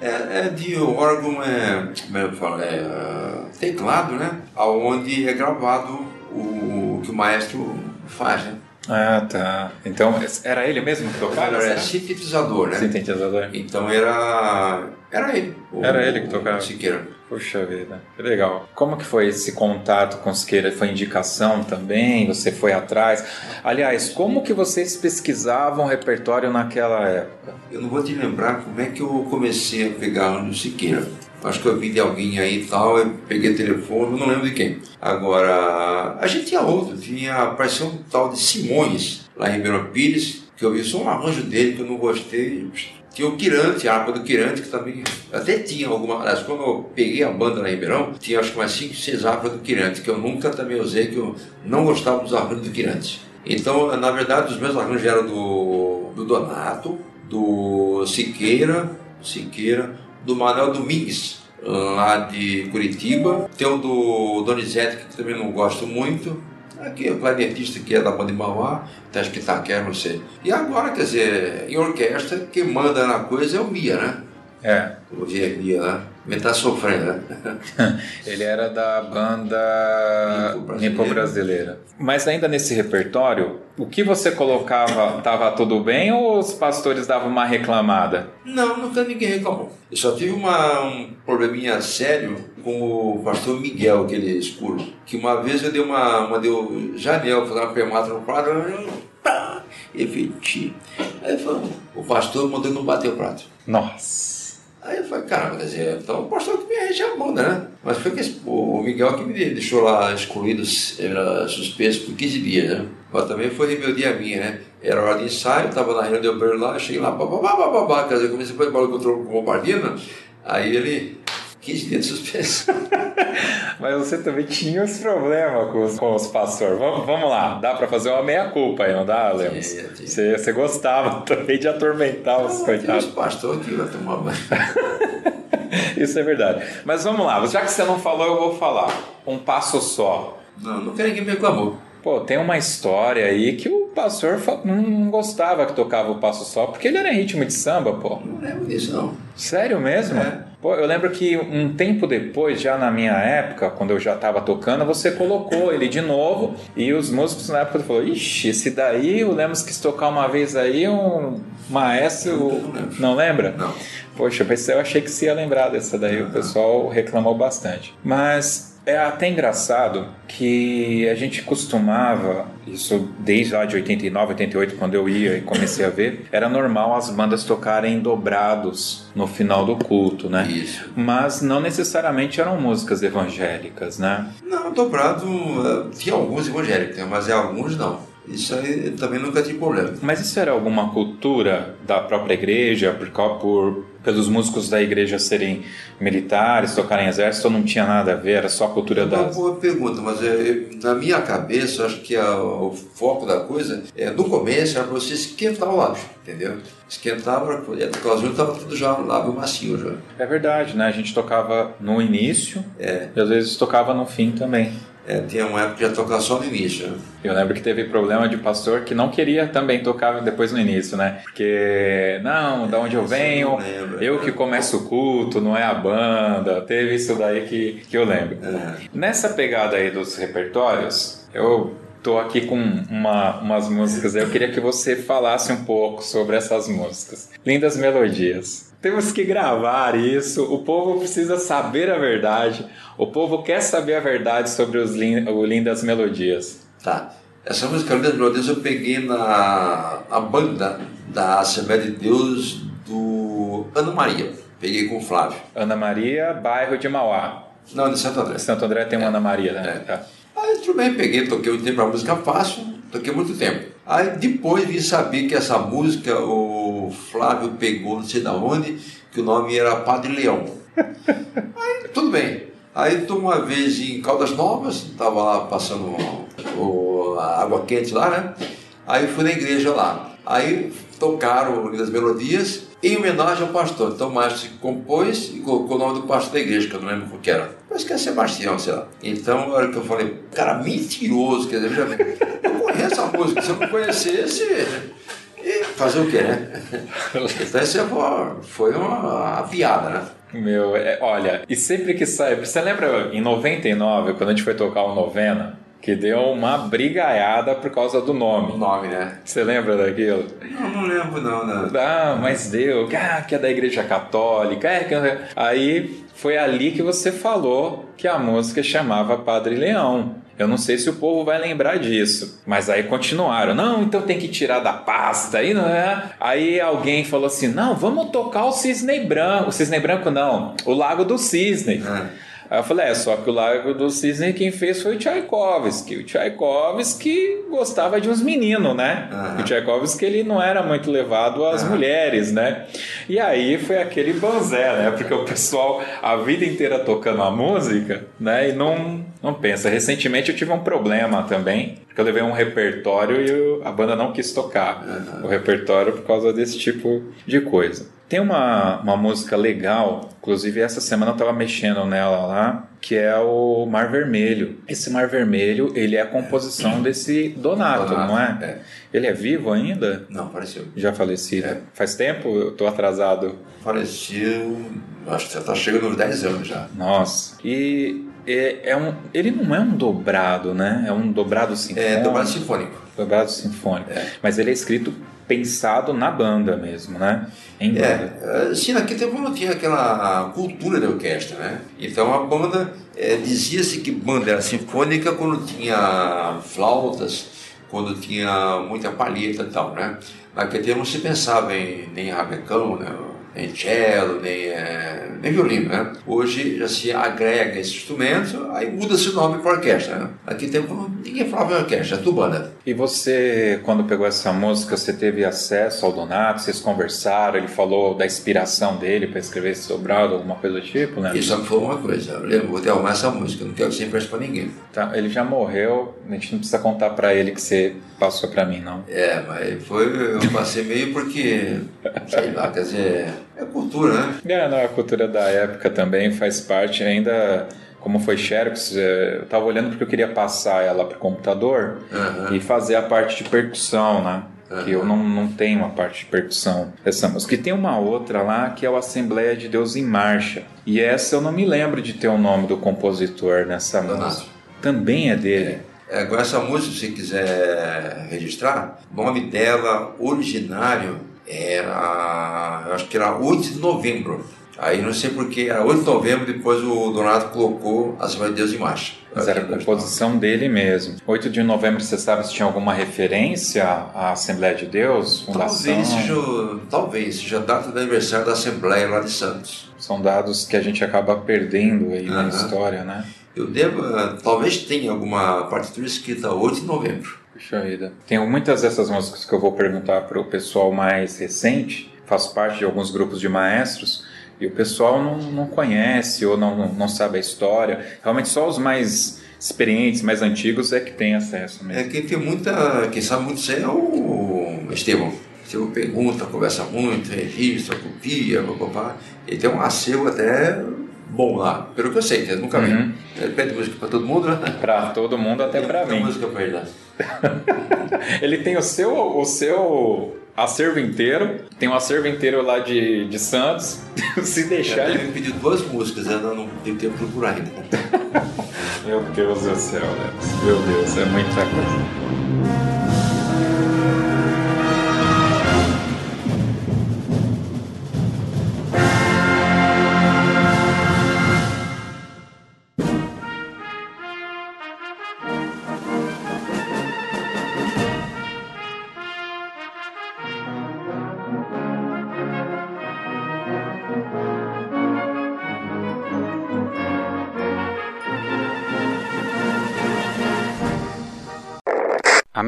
É, é de órgão, é. Como é eu falo? É, uh, teclado, né? Onde é gravado o, o que o maestro faz, né? Ah, tá. Então, era ele mesmo que tocava? Era, era sintetizador, né? Sintetizador. Então era. Era ele. O, era ele que tocava. Siqueira. Puxa vida, que legal. Como que foi esse contato com Siqueira? Foi indicação também? Você foi atrás? Aliás, como que vocês pesquisavam o repertório naquela época? Eu não vou te lembrar como é que eu comecei a pegar no Siqueira. Acho que eu vi de alguém aí e tal, eu peguei o telefone, não lembro de quem. Agora, a gente tinha outro, tinha, apareceu um tal de Simões, lá em Ribeirão Pires, que eu vi só um arranjo dele que eu não gostei, tinha o Quirante, a harpa do Quirante, que também até tinha alguma. Aliás, quando eu peguei a banda lá em Ribeirão, tinha acho que umas 5, 6 harpas do Quirante, que eu nunca também usei, que eu não gostava dos arranjos do Quirante. Então, na verdade, os meus arranjos eram do, do Donato, do Siqueira, Siqueira, do Manuel Domingues, lá de Curitiba. Tem o do Donizete, que também não gosto muito. Aqui, o clarinetista que é da banda de Mauá, até que Itaquera, não sei. E agora, quer dizer, em orquestra, quem manda na coisa é o Mia, né? É. O Mia, né? Ele tá sofrendo, né? Ele era da banda Nipo Brasileira. Mas ainda nesse repertório, o que você colocava, tava tudo bem ou os pastores davam uma reclamada? Não, nunca ninguém reclamou. Eu só tive uma, um probleminha sério com o pastor Miguel, aquele escuro. Que uma vez eu dei uma, uma deu janela, fazer uma permata no prato, e fez Aí foi, o pastor mandou não bater o prato. Nossa. Aí eu falei, caramba, quer dizer, então o pastor que me arrejou a né? Mas foi que esse, o Miguel que me deixou lá excluído, era suspenso por 15 dias, né? Mas também foi rebeldia minha, né? Era hora de ensaio, estava na reunião de obreiro lá, cheguei lá, babá, babá, quer dizer, comecei a fazer barulho contra o bombardino, aí ele 15 dias de suspenso. Mas você também tinha os problemas com os, com os pastores. Vamos, vamos lá, dá para fazer uma meia-culpa aí, não dá, Lemos? Você, você gostava também de atormentar os coitados. Os pastores que vai tomar banho. Isso é verdade. Mas vamos lá, já que você não falou, eu vou falar. Um passo só. Não, não quero ninguém me reclamou. Pô, tem uma história aí que o pastor não gostava que tocava o passo só, porque ele era em ritmo de samba, pô. Não lembro disso, não. Sério mesmo? É. Pô, eu lembro que um tempo depois, já na minha época, quando eu já estava tocando, você colocou ele de novo e os músicos na época falaram: Ixi, esse daí o Lemos quis tocar uma vez aí, um maestro. Não, não lembra? Não. Poxa, eu achei que você ia lembrar dessa daí, o pessoal reclamou bastante. Mas é até engraçado que a gente costumava, isso desde lá de 89, 88, quando eu ia e comecei a ver, era normal as bandas tocarem dobrados no final do culto, né? Isso. Mas não necessariamente eram músicas evangélicas, né? Não, dobrado, eh, tinha alguns evangélicos, mas é alguns não. Isso aí também nunca tive problema. Mas isso era alguma cultura da própria igreja, por, por pelos músicos da igreja serem militares, tocarem exército, ou não tinha nada a ver, era só a cultura da. Uma boa pergunta, mas é, na minha cabeça, acho que a, o foco da coisa, é, no começo, era para você esquentar o lábio, entendeu? Esquentava, podia tocar junto, estava tudo já no lábio macio já. É verdade, né? A gente tocava no início é. e às vezes tocava no fim também. É, tinha uma época que ia tocar só no início. Né? Eu lembro que teve problema de pastor que não queria também tocar depois no início, né? Porque, não, da onde eu venho, eu que começo o culto, não é a banda. Teve isso daí que, que eu lembro. É. Nessa pegada aí dos repertórios, eu tô aqui com uma, umas músicas. Eu queria que você falasse um pouco sobre essas músicas. Lindas melodias. Temos que gravar isso. O povo precisa saber a verdade. O povo quer saber a verdade sobre os lin o Lindas Melodias. Tá. Essa música Lindas Melodias eu peguei na a banda da Assembleia de Deus do Ana Maria. Peguei com o Flávio. Ana Maria, bairro de Mauá. Não, de Santo André. Santo André tem uma é. Ana Maria, né? É. Tá. Aí tudo bem, peguei, toquei um tempo a música fácil, toquei muito tempo. Aí depois vim saber que essa música o Flávio pegou, não sei de onde, que o nome era Padre Leão. Aí tudo bem. Aí tô uma vez em Caldas Novas, estava lá passando o, a água quente lá, né? Aí fui na igreja lá. Aí tocaram as melodias em homenagem ao pastor. Então o Márcio compôs e colocou o nome do pastor da igreja, que eu não lembro qual que era. Parece que é Sebastião, sei lá. Então, na hora que eu falei, cara, mentiroso, quer dizer, eu conheço a música, se eu não conhecesse, fazer o quê, né? Então essa foi uma, uma piada, né? Meu, é, olha, e sempre que sai. Você lembra em 99, quando a gente foi tocar o Novena? Que deu uma brigaiada por causa do nome. O nome, né? Você lembra daquilo? Não, não lembro não, não. Ah, mas deu. Ah, que é da igreja católica. É, que... É. Aí foi ali que você falou que a música chamava Padre Leão. Eu não sei se o povo vai lembrar disso. Mas aí continuaram. Não, então tem que tirar da pasta. Aí, não é? aí alguém falou assim: não, vamos tocar o cisne branco. O cisne branco não, o Lago do Cisne. É. Aí eu falei, é, só que o Lago do Cisne quem fez foi o Tchaikovsky. O Tchaikovsky gostava de uns meninos, né? Uhum. O Tchaikovsky ele não era muito levado às uhum. mulheres, né? E aí foi aquele banzé, né? Porque o pessoal a vida inteira tocando a música, né? E não, não pensa. Recentemente eu tive um problema também, porque eu levei um repertório e a banda não quis tocar uhum. o repertório por causa desse tipo de coisa. Tem uma, uma música legal, inclusive essa semana eu estava mexendo nela lá, que é o Mar Vermelho. Esse Mar Vermelho, ele é a composição desse Donato, Donato não é? é? Ele é vivo ainda? Não, faleceu. Já falecido. É. Faz tempo? Eu tô atrasado. Faleceu, acho que já tá chegando nos 10 anos já. Nossa. E é, é um, ele não é um dobrado, né? É um dobrado sinfônico. É, dobrado sinfônico. Dobrado sinfônico. É. Mas ele é escrito pensado na banda mesmo, né? Em banda. É, sim, naquele tempo não tinha aquela cultura de orquestra, né? Então a banda, é, dizia-se que banda era sinfônica quando tinha flautas, quando tinha muita palheta e tal, né? Naquele tempo não se pensava em nem rabecão, né? Nem cello, nem, é, nem violino, né? Hoje já se agrega esse instrumento, aí muda-se o nome para orquestra, né? Naquele tempo ninguém falava em orquestra, é tubana. E você, quando pegou essa música, você teve acesso ao Donato, vocês conversaram, ele falou da inspiração dele para escrever esse dobrado, alguma coisa do tipo, né? Isso foi uma coisa, eu lembro, vou ter arrumar essa música, não quero que você empreste para ninguém. Tá, ele já morreu, a gente não precisa contar para ele que você passou para mim, não. É, mas foi, eu passei meio porque, sei lá, quer dizer, é cultura, né? É, não, a cultura da época também faz parte ainda como foi Xerox, é, eu estava olhando porque eu queria passar ela para o computador uhum. e fazer a parte de percussão, né? Uhum. Que eu não, não tenho uma parte de percussão dessa música. E tem uma outra lá que é o Assembleia de Deus em Marcha. E essa eu não me lembro de ter o nome do compositor nessa música. Também é dele. É. É, agora, essa música, se quiser registrar, o nome dela originário era, acho que era 8 de novembro. Aí não sei porque, era 8 de novembro, depois o Donato colocou As Mães de Deus em marcha. Mas era a composição dele mesmo. 8 de novembro, você sabe se tinha alguma referência à Assembleia de Deus? Fundação? Talvez seja, talvez seja a data do aniversário da Assembleia lá de Santos. São dados que a gente acaba perdendo aí uhum. na história, né? Eu devo, talvez tenha alguma partitura escrita 8 de novembro. Puxa vida. Tem muitas dessas músicas que eu vou perguntar para o pessoal mais recente, faço parte de alguns grupos de maestros, e o pessoal não, não conhece ou não, não sabe a história. Realmente só os mais experientes, mais antigos é que tem acesso mesmo. É quem tem muita, quem sabe muito isso é o Estevão. Estevão pergunta, conversa muito, registra, copia, papapá. Ele tem um acervo até bom lá, pelo que eu sei, eu nunca vi. Uhum. Ele pede música para todo mundo, né? Para todo mundo, até para mim. música para ele Ele tem o seu, o seu acervo inteiro, tem um acervo inteiro lá de, de Santos. Se deixar. Ele me pediu duas músicas, eu não, não tenho tempo de procurar ainda. Meu Deus do céu, né? Meu Deus, é muita coisa.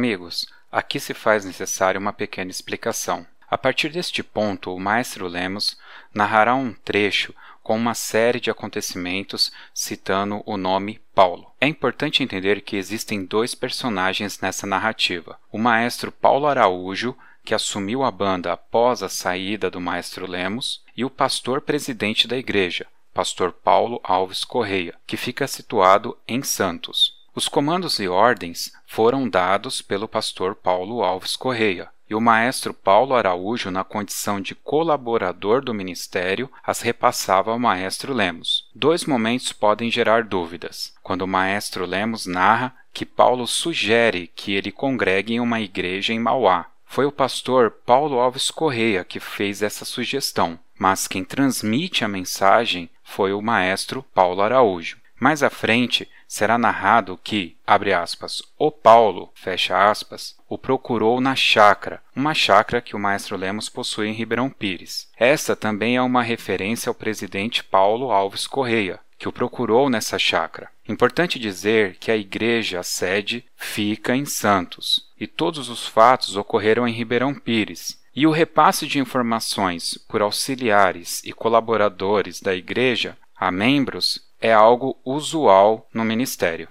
Amigos, aqui se faz necessária uma pequena explicação. A partir deste ponto, o maestro Lemos narrará um trecho com uma série de acontecimentos citando o nome Paulo. É importante entender que existem dois personagens nessa narrativa: o maestro Paulo Araújo, que assumiu a banda após a saída do maestro Lemos, e o pastor presidente da igreja, pastor Paulo Alves Correia, que fica situado em Santos. Os comandos e ordens foram dados pelo pastor Paulo Alves Correia, e o maestro Paulo Araújo, na condição de colaborador do ministério, as repassava ao maestro Lemos. Dois momentos podem gerar dúvidas. Quando o maestro Lemos narra que Paulo sugere que ele congregue em uma igreja em Mauá. Foi o pastor Paulo Alves Correia que fez essa sugestão, mas quem transmite a mensagem foi o maestro Paulo Araújo. Mais à frente, será narrado que, abre aspas, o Paulo, fecha aspas, o procurou na chácara, uma chácara que o maestro Lemos possui em Ribeirão Pires. Esta também é uma referência ao presidente Paulo Alves Correia, que o procurou nessa chácara. Importante dizer que a igreja, a sede, fica em Santos, e todos os fatos ocorreram em Ribeirão Pires, e o repasse de informações por auxiliares e colaboradores da igreja a membros é algo usual no ministério.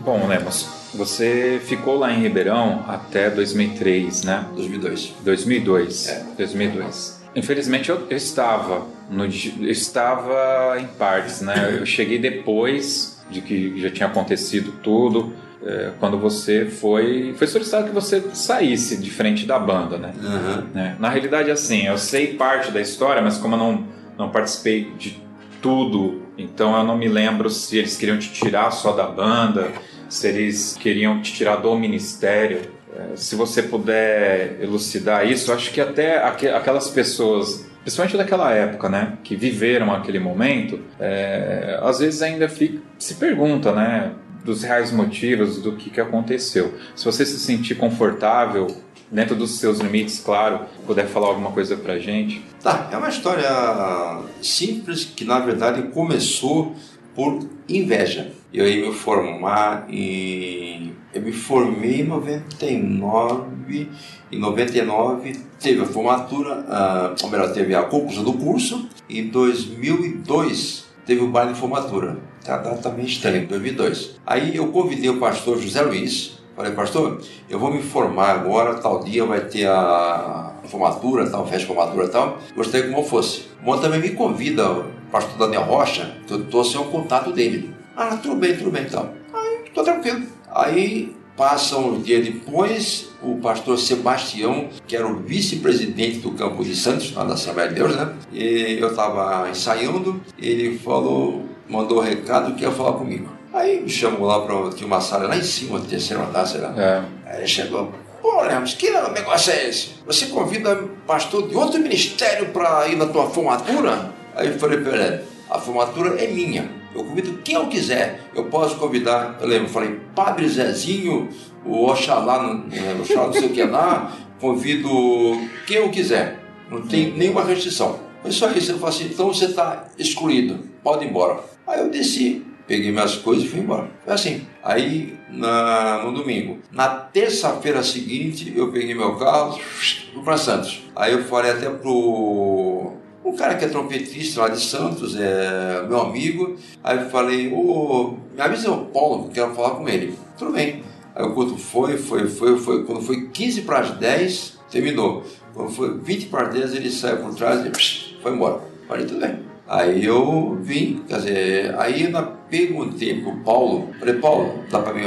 Bom, Lemos, você ficou lá em Ribeirão até 2003, né? 2002. 2002. É. 2002. Infelizmente eu, eu estava no, eu estava em partes, né? Eu cheguei depois de que já tinha acontecido tudo. É, quando você foi foi solicitado que você saísse de frente da banda, né? Uhum. né? Na realidade, assim, eu sei parte da história, mas como eu não não participei de tudo. Então eu não me lembro se eles queriam te tirar só da banda, se eles queriam te tirar do ministério. É, se você puder elucidar isso, acho que até aquelas pessoas, principalmente daquela época, né, que viveram aquele momento, é, às vezes ainda fica, se pergunta, né, dos reais motivos do que, que aconteceu. Se você se sentir confortável dentro dos seus limites, claro, puder falar alguma coisa pra gente. Tá, é uma história simples que na verdade começou por inveja. Eu ia me formar em. Eu me formei em 99. Em 99 teve a formatura, a, ou melhor, teve a conclusão do curso. Em 2002 teve o baile de formatura. Tá, tá, tá meio estranho, 2002. Aí eu convidei o pastor José Luiz, Falei, pastor, eu vou me formar agora, tal dia vai ter a formatura, tal, festa de formatura tal. Gostaria que como fosse. O também me convida, o pastor Daniel Rocha, que eu estou sem o contato dele. Ah, tudo bem, tudo bem então. Aí, tô tranquilo. Aí, passa um dia depois, o pastor Sebastião, que era o vice-presidente do campo de Santos, lá da Assembleia de Deus, né? E eu estava ensaiando, ele falou, mandou um recado que ia falar comigo. Aí me chamou lá para tinha uma sala lá em cima, no terceiro andar, sei lá. É. Aí ele chegou, pô, Lemos, que negócio é esse? Você convida pastor de outro ministério para ir na tua formatura? Aí eu falei para ele, a formatura é minha. Eu convido quem eu quiser. Eu posso convidar, eu lembro, eu falei, Padre Zezinho, o Oxalá, não, Oxalá não sei o que lá, convido quem eu quiser. Não tem nenhuma restrição. Foi só isso. Eu falei assim, então você está excluído, pode ir embora. Aí eu desci, peguei minhas coisas e fui embora. Foi assim. Aí, na, no domingo. Na terça-feira seguinte, eu peguei meu carro fui para Santos. Aí eu falei até pro um cara que é trompetista lá de Santos, é meu amigo. Aí eu falei, ô, me avisa o Paulo, quero falar com ele. Tudo bem. Aí o foi, foi, foi, foi. Quando foi 15 para as 10, terminou. Quando foi 20 para as 10, ele saiu por trás e foi embora. Falei, tudo bem. Aí eu vim, quer dizer, aí eu perguntei pro Paulo, falei, Paulo, dá para mim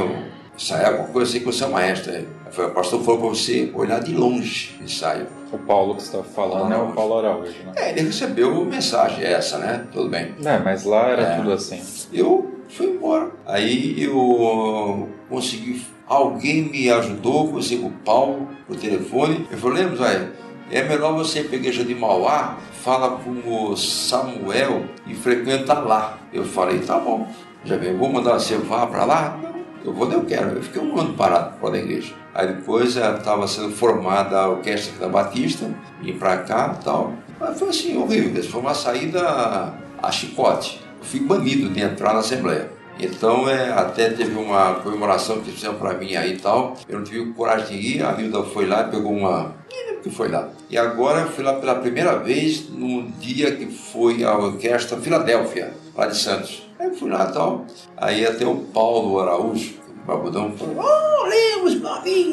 ensaiar alguma coisa? Eu sei que você é maestro. Aí o pastor falou para você olhar de longe o ensaio. O Paulo que você está falando é o Paulo Araújo, né? É, ele recebeu mensagem essa, né? Tudo bem. É, mas lá era é. tudo assim. Eu fui embora. Aí eu consegui, alguém me ajudou, consegui o Paulo por telefone. Eu falei, lembra, é melhor você ir para a igreja de Mauá fala com o Samuel e frequenta lá. Eu falei, tá bom, já vem, vou mandar você vá para lá? eu vou, eu quero. Eu fiquei um ano parado fora da igreja. Aí depois estava sendo formada a orquestra da Batista, vim para cá e tal. Mas foi assim, horrível, foi uma saída a chicote. Eu fui banido de entrar na Assembleia. Então, é, até teve uma comemoração que fizeram para mim aí e tal. Eu não tive coragem de ir. A Hilda foi lá, pegou uma que foi lá. E agora fui lá pela primeira vez no dia que foi a orquestra Filadélfia, lá de Santos. Aí fui lá e tal. Aí até o Paulo Araújo, o babudão, falou: Oh, Lemos, meu amigo.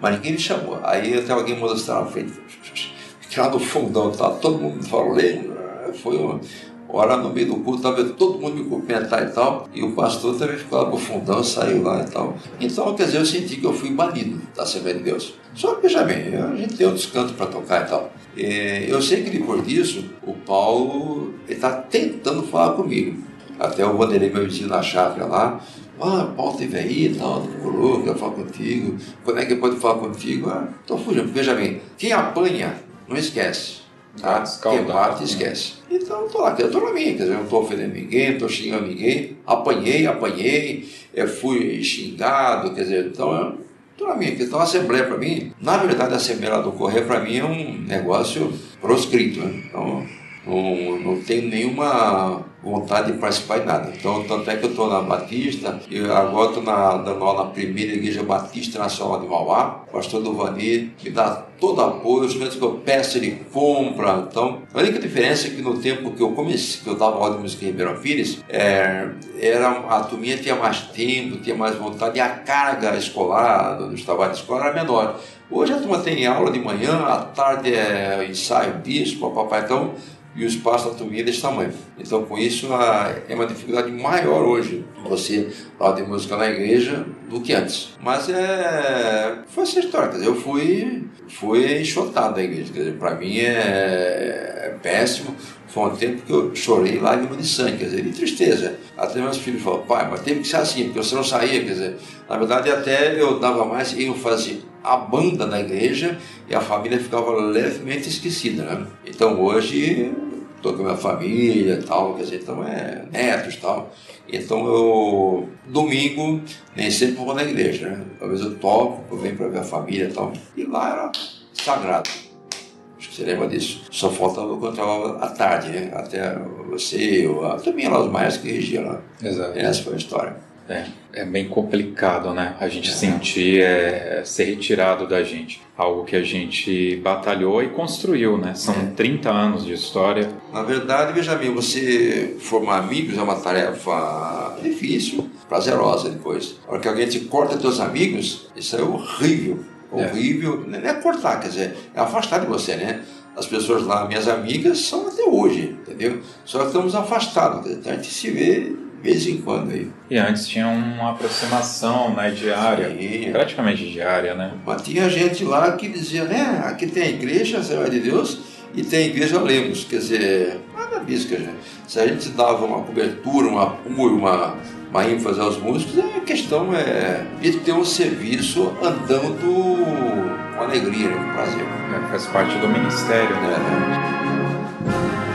Mas ninguém me chamou. Aí até alguém mostrou na frente. Lá no fundão, tá, todo mundo falou. Foi uma hora no meio do culto, estava todo mundo me cumprimentar e tal, e o pastor também ficou lá fundão, saiu lá e tal. Então, quer dizer, eu senti que eu fui banido da Assembleia de Deus. Só que, veja bem, a gente tem outros cantos para tocar e tal. É, eu sei que depois disso, o Paulo está tentando falar comigo. Até o Vanderlei, meu vizinho na chácara lá, ah, Paulo teve aí e tal, procurou, quer falar contigo. Quando é que pode falar contigo? Ah, tô fugindo. Veja bem, quem apanha, não esquece. Tá? Quem bate, esquece. Então, tô lá, eu tô na minha, quer dizer, eu não tô ofendendo ninguém, não tô xingando ninguém. Apanhei, apanhei, fui xingado, quer dizer, então eu tô na minha. Então, a Assembleia para mim, na verdade, a Assembleia do Correio para mim é um negócio proscrito. Né? Então, não, não tenho nenhuma vontade de participar de nada. Então, tanto é que eu estou na Batista, e agora estou dando aula na primeira Igreja Batista Nacional de Mauá, o pastor Duvani me dá todo apoio, os clientes que eu peço ele compra. Então, a única diferença é que no tempo que eu comecei, que eu dava aula de música em Ribeirão Pires, é, era, a turminha tinha mais tempo, tinha mais vontade, e a carga escolar, dos trabalhos de escola era menor. Hoje a turma tem aula de manhã, à tarde é ensaio disso, papai. Então, e o espaço da turminha desse tamanho. Então, com isso, a, é uma dificuldade maior hoje você falar de música na igreja do que antes. Mas é, foi essa história, dizer, eu fui, fui enxotado da igreja, para mim é, é, péssimo. Foi um tempo que eu chorei lágrimas de sangue, quer dizer, de tristeza. Até meus filhos falaram, pai, mas teve que ser assim, porque você não saía, quer dizer, na verdade até eu dava mais ênfase à banda na igreja e a família ficava levemente esquecida, né? Então hoje estou com a minha família e tal, quer dizer, então é netos e tal. Então eu, domingo, nem sempre vou na igreja, né? Talvez eu toco, eu venho para ver a família e tal. E lá era sagrado. Acho que você lembra disso. Só falta eu encontrar à tarde, né? Até você, eu, também os mais que regiam lá. Exato. Essa foi a história. É, é bem complicado, né? A gente é. sentir é, ser retirado da gente. Algo que a gente batalhou e construiu, né? São é. 30 anos de história. Na verdade, veja bem, você formar amigos é uma tarefa difícil, prazerosa depois. A hora que alguém te corta teus amigos, isso é horrível. É. Horrível. Não é cortar, quer dizer, é afastar de você, né? As pessoas lá, minhas amigas, são até hoje, entendeu? Só que estamos afastados. A gente se vê vez em quando aí. E antes tinha uma aproximação né, diária, Sim. praticamente diária, né? Mas tinha gente lá que dizia, né, aqui tem a igreja Assembleia de Deus e tem a igreja Lemos, quer dizer, nada disso, quer dizer, se a gente dava uma cobertura, uma apoio, uma, uma ênfase aos músicos, a questão é de ter um serviço andando com alegria, né, com prazer. É, faz parte do ministério, né? É.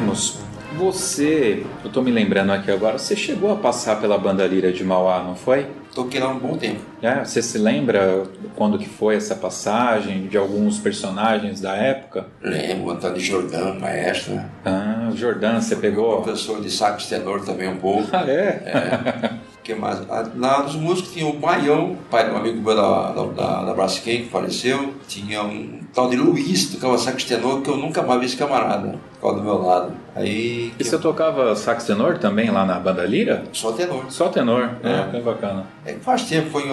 Lemos, você, eu estou me lembrando aqui agora, você chegou a passar pela banda Lira de Mauá, não foi? Toquei lá um bom tempo. É, você se lembra quando que foi essa passagem, de alguns personagens da época? Lembro, Antônio Jordão, maestro. Ah, o Jordão, você pegou... Professor de sax tenor também um pouco. Ah, é? é. Que mais? Lá dos músicos tinha o Baião, pai de um amigo meu da, da, da, Braskem, que faleceu. Tinha um tal de Luiz, tocava sax tenor, que eu nunca mais vi esse camarada, ficava do meu lado. Aí, e você eu... tocava sax tenor também lá na banda Lira? Só tenor. Só tenor, é, é bacana. É, faz tempo, foi em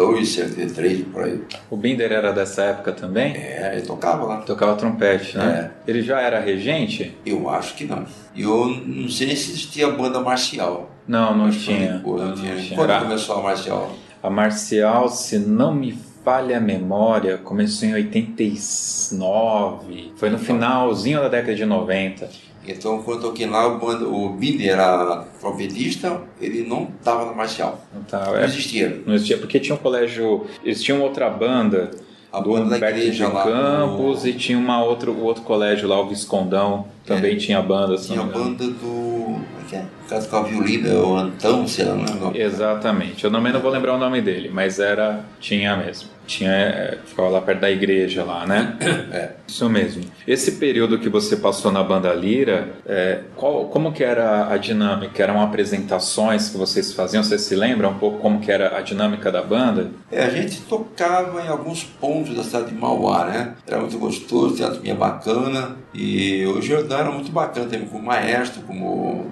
82, 73, por aí. O Binder era dessa época também? É, ele tocava lá. Tocava trompete, né? É. Ele já era regente? Eu acho que não. Eu não sei se existia banda marcial. Não, não tinha. Não, não, tinha. Quando era... começou a marcial? A marcial, se não me falha a memória, começou em 89, foi no finalzinho da década de 90. Então, quando eu toquei lá, o, banda, o Billy era trompetista, ele não estava na marcial. Não, Não é, existia. não existia, porque tinha um colégio, eles tinham outra banda, A do banda da Humberto igreja de lá. Campos no- e tinha uma outro, o outro colégio lá, o Viscondão, também tinha banda. Tinha a banda do. É que é? O cara tocava violino, o Antão, sei lá, não o nome. Exatamente. Eu também não vou lembrar o nome dele, mas era. Tinha mesmo. Tinha. é, Ficava lá perto da igreja lá, né? É. Isso mesmo. Esse período que você passou na banda Lira, é, qual, como que era a dinâmica? Eram apresentações que vocês faziam? Você se lembra um pouco como que era a dinâmica da banda? É, a gente tocava em alguns pontos da cidade de Mauá, né? Era muito gostoso, tinha uma turminha bacana. E o Jordão era muito bacana também, como maestro, como,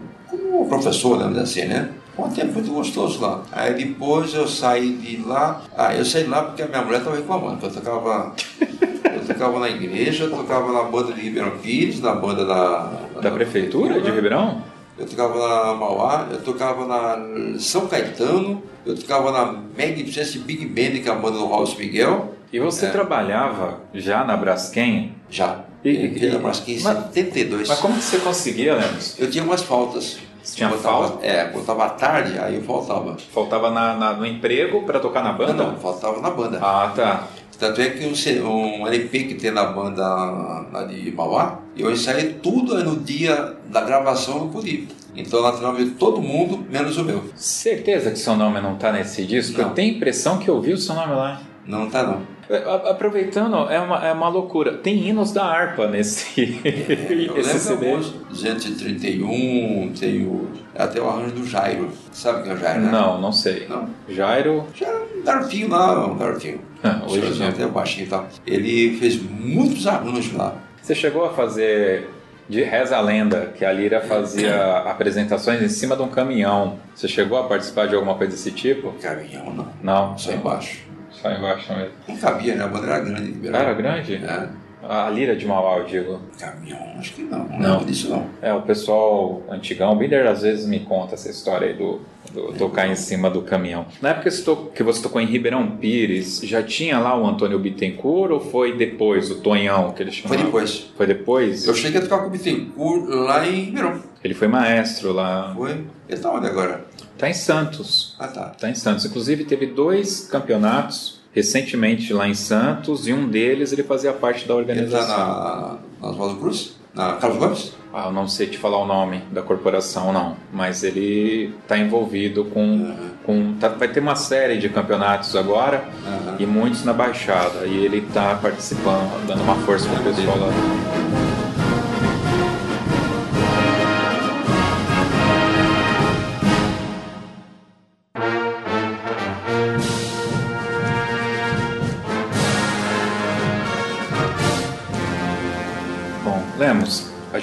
como professor, vamos dizer assim, né? Um tempo muito gostoso lá. Aí depois eu saí de lá. Ah, eu saí de lá porque a minha mulher estava reclamando. que Eu tocava, eu tocava na igreja, eu tocava na banda de Ribeirão Pires, na banda da. Da prefeitura de Ribeirão? Eu tocava na Mauá, eu tocava na São Caetano, eu tocava na Magnificent Big Band, que é a banda do Raul Miguel. E você É. trabalhava já na Braskem? Já. E- Eu entrei na Braskem em mas- 72. Mas como que você conseguia, Lemos? Eu tinha umas faltas. Tinha Eu tava- falta? É, quando tava à tarde, aí eu faltava. Faltava na, na- no emprego para tocar na Não, banda? não, faltava na banda. Ah, tá. Tanto é que um, um LP que tem na banda lá de Mauá, eu ensaiei tudo no dia da gravação não podia. Então lá treinava todo mundo, menos o meu. Certeza que seu nome não tá nesse disco? Não. Eu tenho a impressão que eu vi o seu nome lá. Não tá não. É, Aproveitando, é uma, é uma loucura. Tem hinos da harpa nesse Eu esse CD. alguns, 231, tem o, até o arranjo do Jairo. Sabe quem é o Jairo, né? Não, não sei. Não. Jairo. Já era um garotinho lá, um garotinho. Ah, hoje Hoje em até baixinho e tal. Ele fez muitos arranjos lá. Você chegou a fazer de Reza a Lenda, que a Lira fazia apresentações em cima de um caminhão. Você chegou a participar de alguma coisa desse tipo? Caminhão não, Não. só embaixo. Só embaixo mesmo. Não cabia, né? A banda era grande. de Ribeirão. Era grande? É. A Lira de Mauá, eu digo. Caminhão, acho que não. Não, Não. lembro disso não. É, o pessoal antigão, o Binder às vezes me conta essa história aí do, do tocar em cima do caminhão. Na época que você, to- que você tocou em Ribeirão Pires, já tinha lá o Antônio Bittencourt ou foi depois, o Tonhão, que ele chamava? Foi depois. Foi depois? Eu cheguei a tocar com o Bittencourt lá em Ribeirão. Ele foi maestro lá. Foi. Ele tá onde agora? Tá em Santos. Ah, tá. Tá em Santos. Inclusive teve dois campeonatos recentemente lá em Santos e um deles ele fazia parte da Ele tá organização. na, Oswaldo Cruz? Na Carlos Gomes? Ah, eu não sei te falar o nome da corporação, não. Mas ele está envolvido com. com tá- vai ter uma série de campeonatos agora Aham. e muitos na Baixada. E ele está participando, dando uma força para o pessoal lá.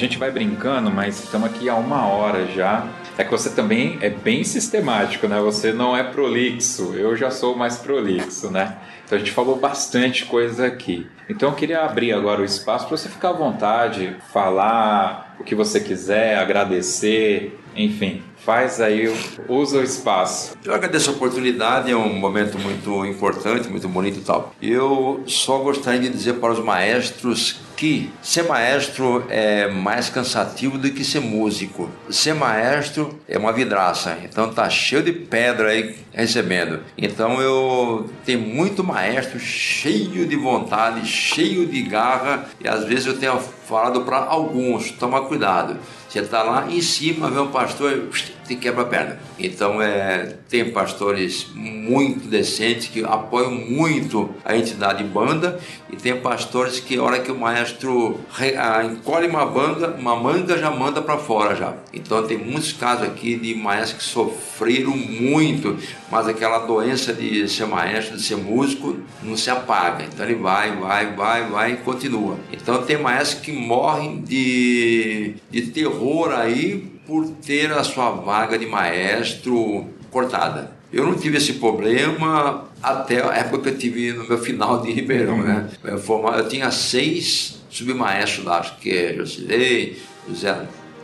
Gente vai brincando, mas estamos aqui há uma hora já. É que você também é bem sistemático, né? Você não é prolixo, eu já sou mais prolixo, né? Então a gente falou bastante coisa aqui. Então eu queria abrir agora o espaço para você ficar à vontade, falar o que você quiser, agradecer, enfim, faz aí, usa o espaço. Eu agradeço a oportunidade, é um momento muito importante, muito bonito e tal. Eu só gostaria de dizer para os maestros que ser maestro é mais cansativo do que ser músico. Ser maestro é uma vidraça, então tá cheio de pedra aí recebendo. Então eu tenho muito maestro cheio de vontade, cheio de garra e às vezes eu tenho falado para alguns, toma cuidado. Você está lá em cima, vê um pastor, te quebra a perna. Então, é, tem pastores muito decentes que apoiam muito a entidade banda e tem pastores que, a hora que o maestro re- ah, encolhe uma banda, uma manga já manda para fora já. Então, tem muitos casos aqui de maestros que sofreram muito, mas aquela doença de ser maestro, de ser músico, não se apaga. Então, ele vai, vai, vai, vai e continua. Então, tem maestros que morrem de, de terror aí por ter a sua vaga de maestro cortada. Eu não tive esse problema até a época que eu tive no meu final de Ribeirão, né? Eu, forma- eu tinha seis submaestros lá, acho que é Josilei, José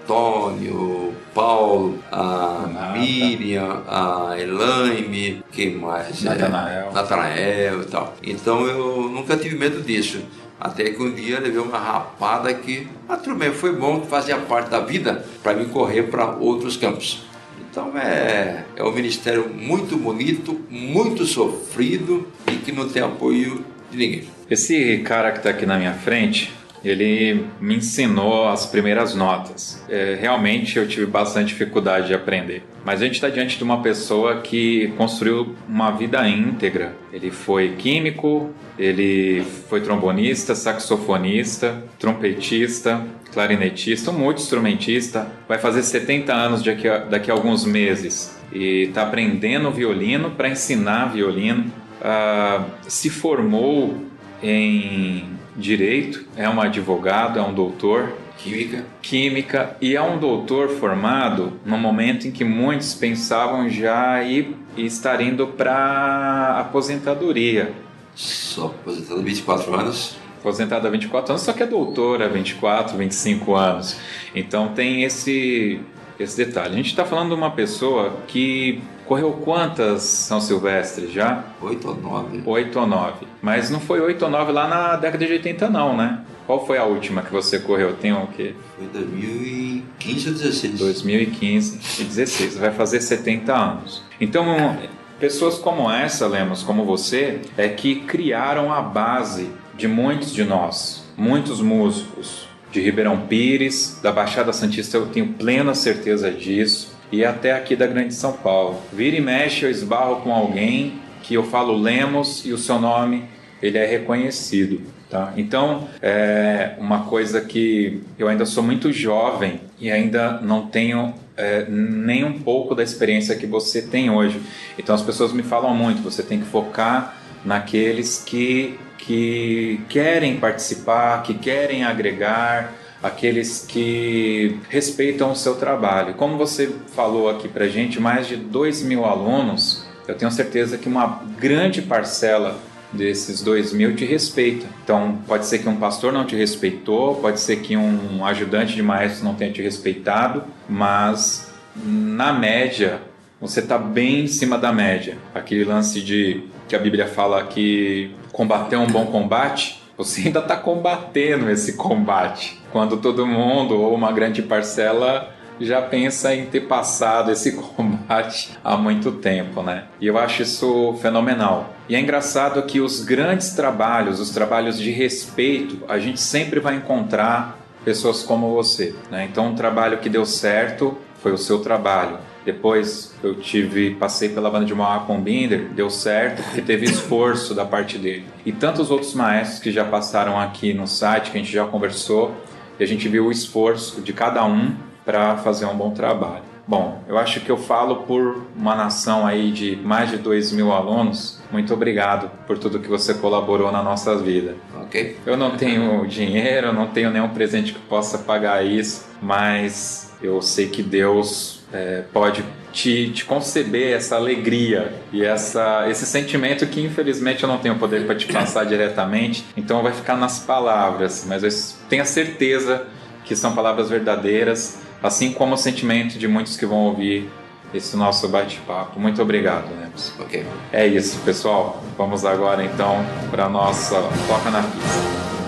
Antônio, Paulo, a Nada. Miriam, a Elaine, quem mais? Natanael. É, Natanael e tal. Então eu nunca tive medo disso. Até que um dia levei uma rapada que, tudo bem, foi bom, fazia parte da vida para mim correr para outros campos. Então é, é um ministério muito bonito, muito sofrido e que não tem apoio de ninguém. Esse cara que está aqui na minha frente, ele me ensinou as primeiras notas. É, realmente eu tive bastante dificuldade de aprender. Mas a gente está diante de uma pessoa que construiu uma vida íntegra. Ele foi químico, ele foi trombonista, saxofonista, trompetista, clarinetista, um multi-instrumentista. Vai fazer 70 anos daqui a, daqui a alguns meses. E está aprendendo violino para ensinar violino. Uh, se formou em direito, é um advogado, é um doutor. Química. Química, e é um doutor formado no momento em que muitos pensavam já ir, estar indo para aposentadoria. Só aposentado há 24 anos? Aposentado há 24 anos, só que é doutor há 24, 25 anos. Então tem esse, esse detalhe. A gente está falando de uma pessoa que Correu quantas São Silvestres já? Oito ou nove. Oito ou nove. Mas não foi oito ou nove lá na década de 80 não, né? Qual foi a última que você correu? Tem o quê? Foi 2015 ou 16. 2015 e 16. Vai fazer 70 anos. Então, pessoas como essa, Lemos, como você, é que criaram a base de muitos de nós, muitos músicos de Ribeirão Pires, da Baixada Santista, eu tenho plena certeza disso e até aqui da Grande São Paulo. Vira e mexe, eu esbarro com alguém que eu falo Lemos e o seu nome ele é reconhecido. Tá? Então, é uma coisa que eu ainda sou muito jovem e ainda não tenho é, nem um pouco da experiência que você tem hoje. Então, as pessoas me falam muito: você tem que focar naqueles que, que querem participar, que querem agregar, aqueles que respeitam o seu trabalho. Como você falou aqui para gente, mais de 2 mil alunos, eu tenho certeza que uma grande parcela desses 2 mil te respeita. Então, pode ser que um pastor não te respeitou, pode ser que um ajudante de maestro não tenha te respeitado, mas na média, você está bem em cima da média. Aquele lance de que a Bíblia fala que combater um bom combate, você ainda está combatendo esse combate quando todo mundo ou uma grande parcela já pensa em ter passado esse combate há muito tempo, né? E eu acho isso fenomenal. E é engraçado que os grandes trabalhos, os trabalhos de respeito, a gente sempre vai encontrar pessoas como você, né? Então, um trabalho que deu certo foi o seu trabalho. Depois eu tive, passei pela banda de Mauá com Binder, deu certo porque teve esforço da parte dele. E tantos outros maestros que já passaram aqui no site, que a gente já conversou, e a gente viu o esforço de cada um para fazer um bom trabalho. Bom, eu acho que eu falo por uma nação aí de mais de 2 mil alunos. Muito obrigado por tudo que você colaborou na nossa vida. Ok. Eu não tenho dinheiro, não tenho nenhum presente que possa pagar isso, mas eu sei que Deus é, pode te, te, conceber essa alegria e essa, esse sentimento que infelizmente eu não tenho poder para te passar diretamente, então vai ficar nas palavras, mas eu tenho a certeza que são palavras verdadeiras, assim como o sentimento de muitos que vão ouvir esse nosso bate-papo. Muito obrigado, Lemos. Ok. É isso, pessoal. Vamos agora então para nossa Toca na Pista.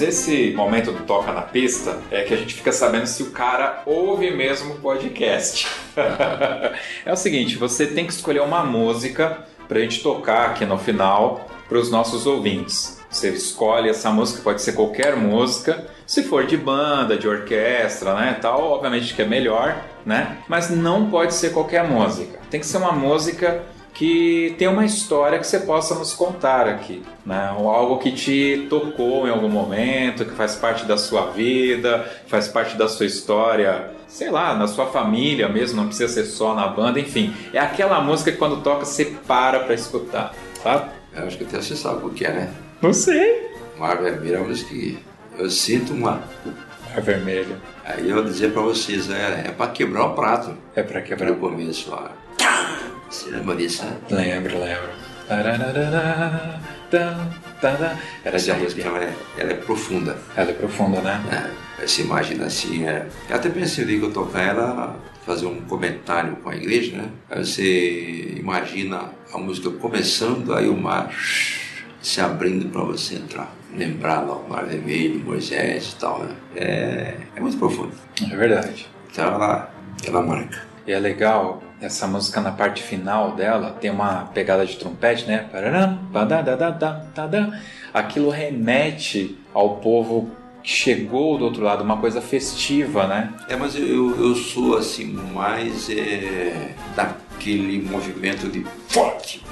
Lemos, esse momento do Toca na Pista é que a gente fica sabendo se o cara ouve mesmo o podcast. é o seguinte, você tem que escolher uma música para a gente tocar aqui no final para os nossos ouvintes. Você escolhe essa música, pode ser qualquer música. Se for de banda, de orquestra, né, tal, obviamente que é melhor, né? Mas não pode ser qualquer música. Tem que ser uma música que tem uma história que você possa nos contar aqui, né? Ou algo que te tocou em algum momento, que faz parte da sua vida, faz parte da sua história, sei lá, na sua família mesmo, não precisa ser só na banda, enfim. É aquela música que quando toca você para para escutar, tá? Eu acho que até você sabe o que é, né? Não sei. Mar Vermelho é uma música que eu sinto uma. Mar Vermelho. Aí eu vou dizer pra vocês, é, é pra quebrar o prato. É pra quebrar No começo lá. Você lembra disso, né? Lembro, lembro. Era Essa música ela é, ela é profunda. Ela é profunda, né? É, você imagina assim, é. Eu até pensei que eu tocar ela, fazer um comentário com a igreja, né? Aí você imagina a música começando, aí o mar se abrindo para você entrar. Lembrar lá o mar vermelho, Moisés e tal, né? É, é muito profundo. É verdade. Então ela, ela marca. E é legal, essa música na parte final dela tem uma pegada de trompete, né? Aquilo remete ao povo que chegou do outro lado, uma coisa festiva, né? É, mas eu, eu, sou assim mais é, daquele movimento de forte,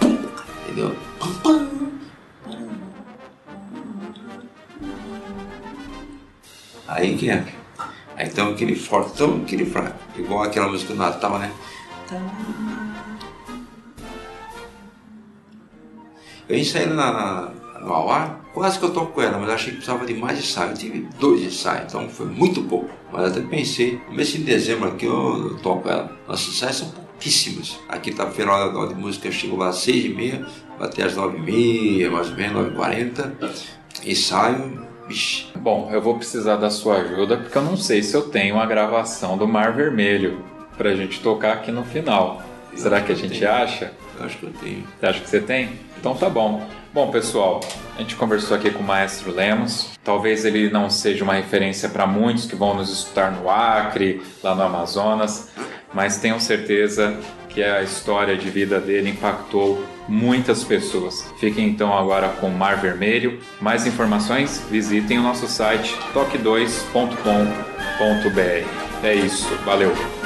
entendeu? Aí que é. Então aquele fortão, aquele fraco. Igual aquela música do Natal, né? Eu ensaiei na, na, no Auá, quase que eu toco ela, mas achei que precisava de mais ensaio. Eu tive dois ensaios, então foi muito pouco. Mas até pensei, no mês de dezembro aqui eu, eu toco ela. Nossos ensaios são pouquíssimos. Aqui tá feira de música, eu chego lá às seis e meia, até às nove e meia, mais ou menos, nove e quarenta. Ensaio, vixi. Bom, eu vou precisar da sua ajuda porque eu não sei se eu tenho a gravação do Mar Vermelho pra gente tocar aqui no final. Será que a gente acha? Eu acho que eu tenho. Você acha que você tem? Então tá bom. Bom, pessoal, a gente conversou aqui com o Maestro Lemos. Talvez ele não seja uma referência para muitos que vão nos escutar no Acre, lá no Amazonas, mas tenho certeza que a história de vida dele impactou muitas pessoas. Fiquem então agora com Mar Vermelho. Mais informações, visitem o nosso site toque2.com.br. É isso, valeu!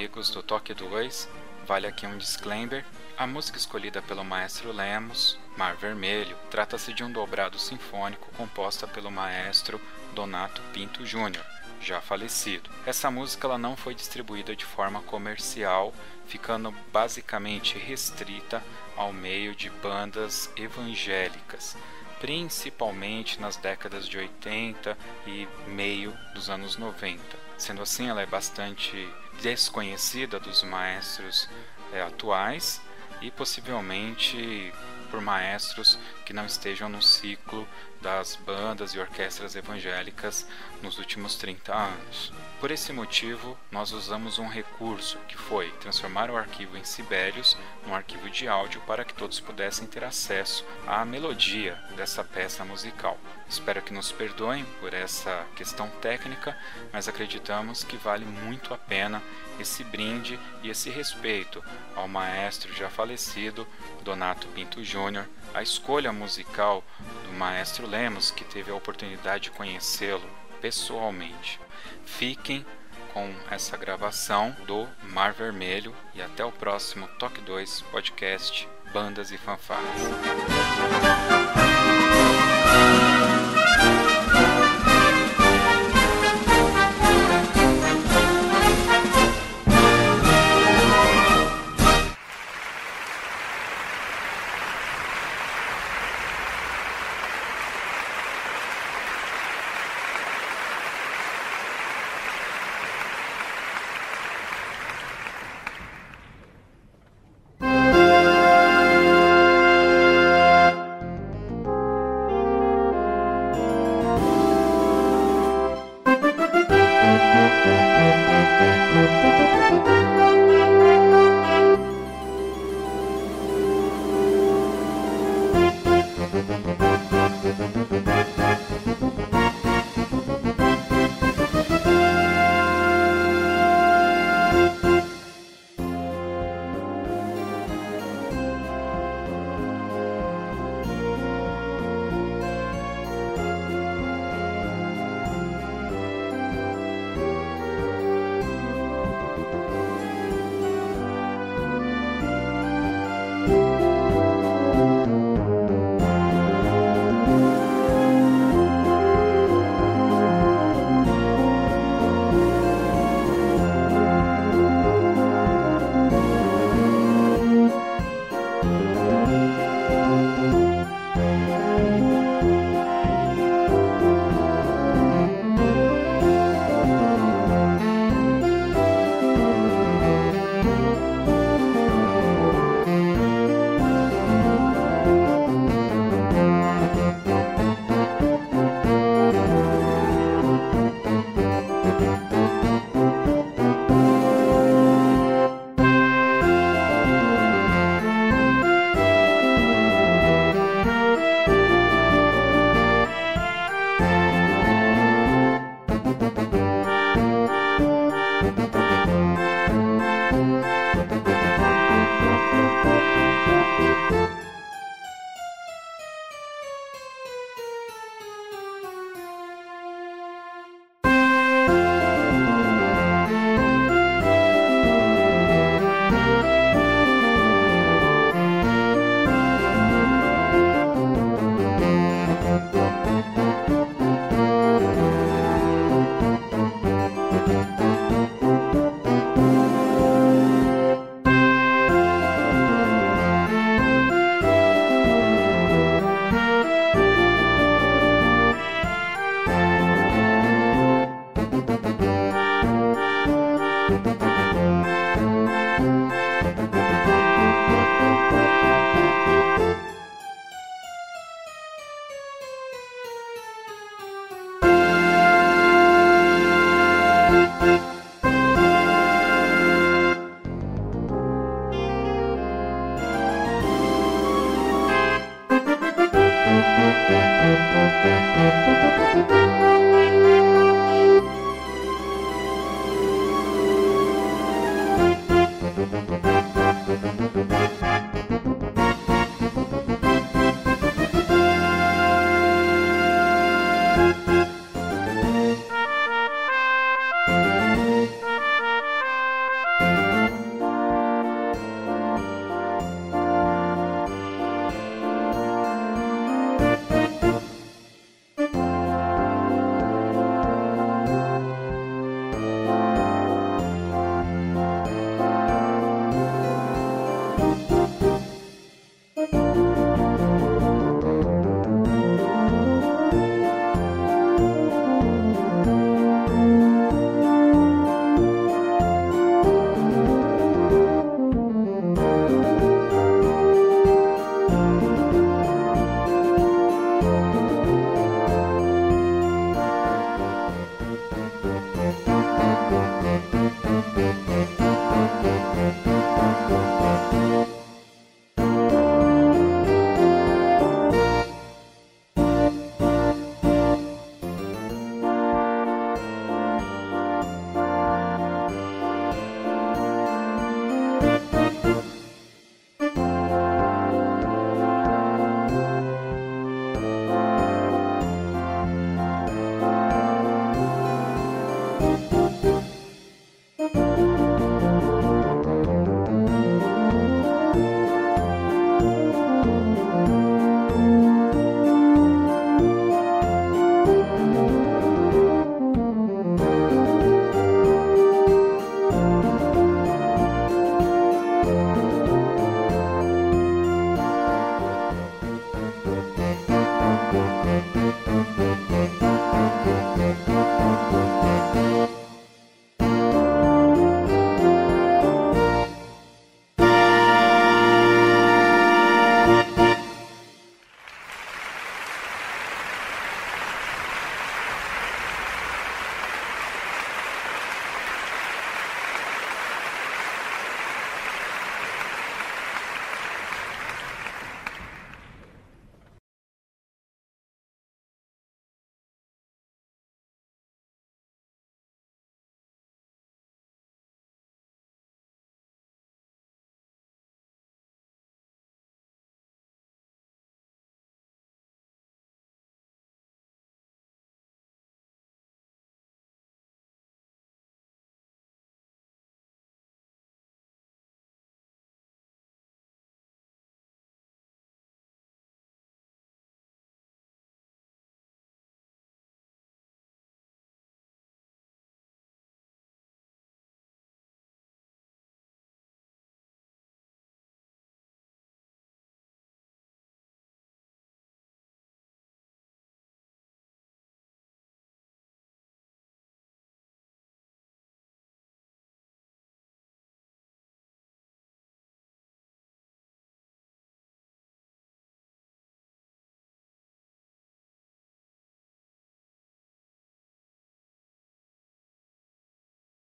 Amigos do Toque 2. Vale aqui um disclaimer. A música escolhida pelo maestro Lemos, Mar Vermelho, trata-se de um dobrado sinfônico composta pelo maestro Donato Pinto Júnior, já falecido. Essa música ela não foi distribuída de forma comercial, ficando basicamente restrita ao meio de bandas evangélicas, principalmente nas décadas de 80 e meio dos anos 90. Sendo assim, ela é bastante desconhecida dos maestros eh, atuais e possivelmente por maestros que não estejam no ciclo das bandas e orquestras evangélicas nos últimos 30 anos. Por esse motivo, nós usamos um recurso que foi transformar o arquivo em Sibelius num arquivo de áudio para que todos pudessem ter acesso à melodia dessa peça musical. Espero que nos perdoem por essa questão técnica, mas acreditamos que vale muito a pena esse brinde e esse respeito ao maestro já falecido Donato Pinto Júnior, a escolha musical do maestro Lemos, que teve a oportunidade de conhecê-lo pessoalmente. Fiquem com essa gravação do Mar Vermelho e até o próximo Toque 2 podcast Bandas e Fanfarras.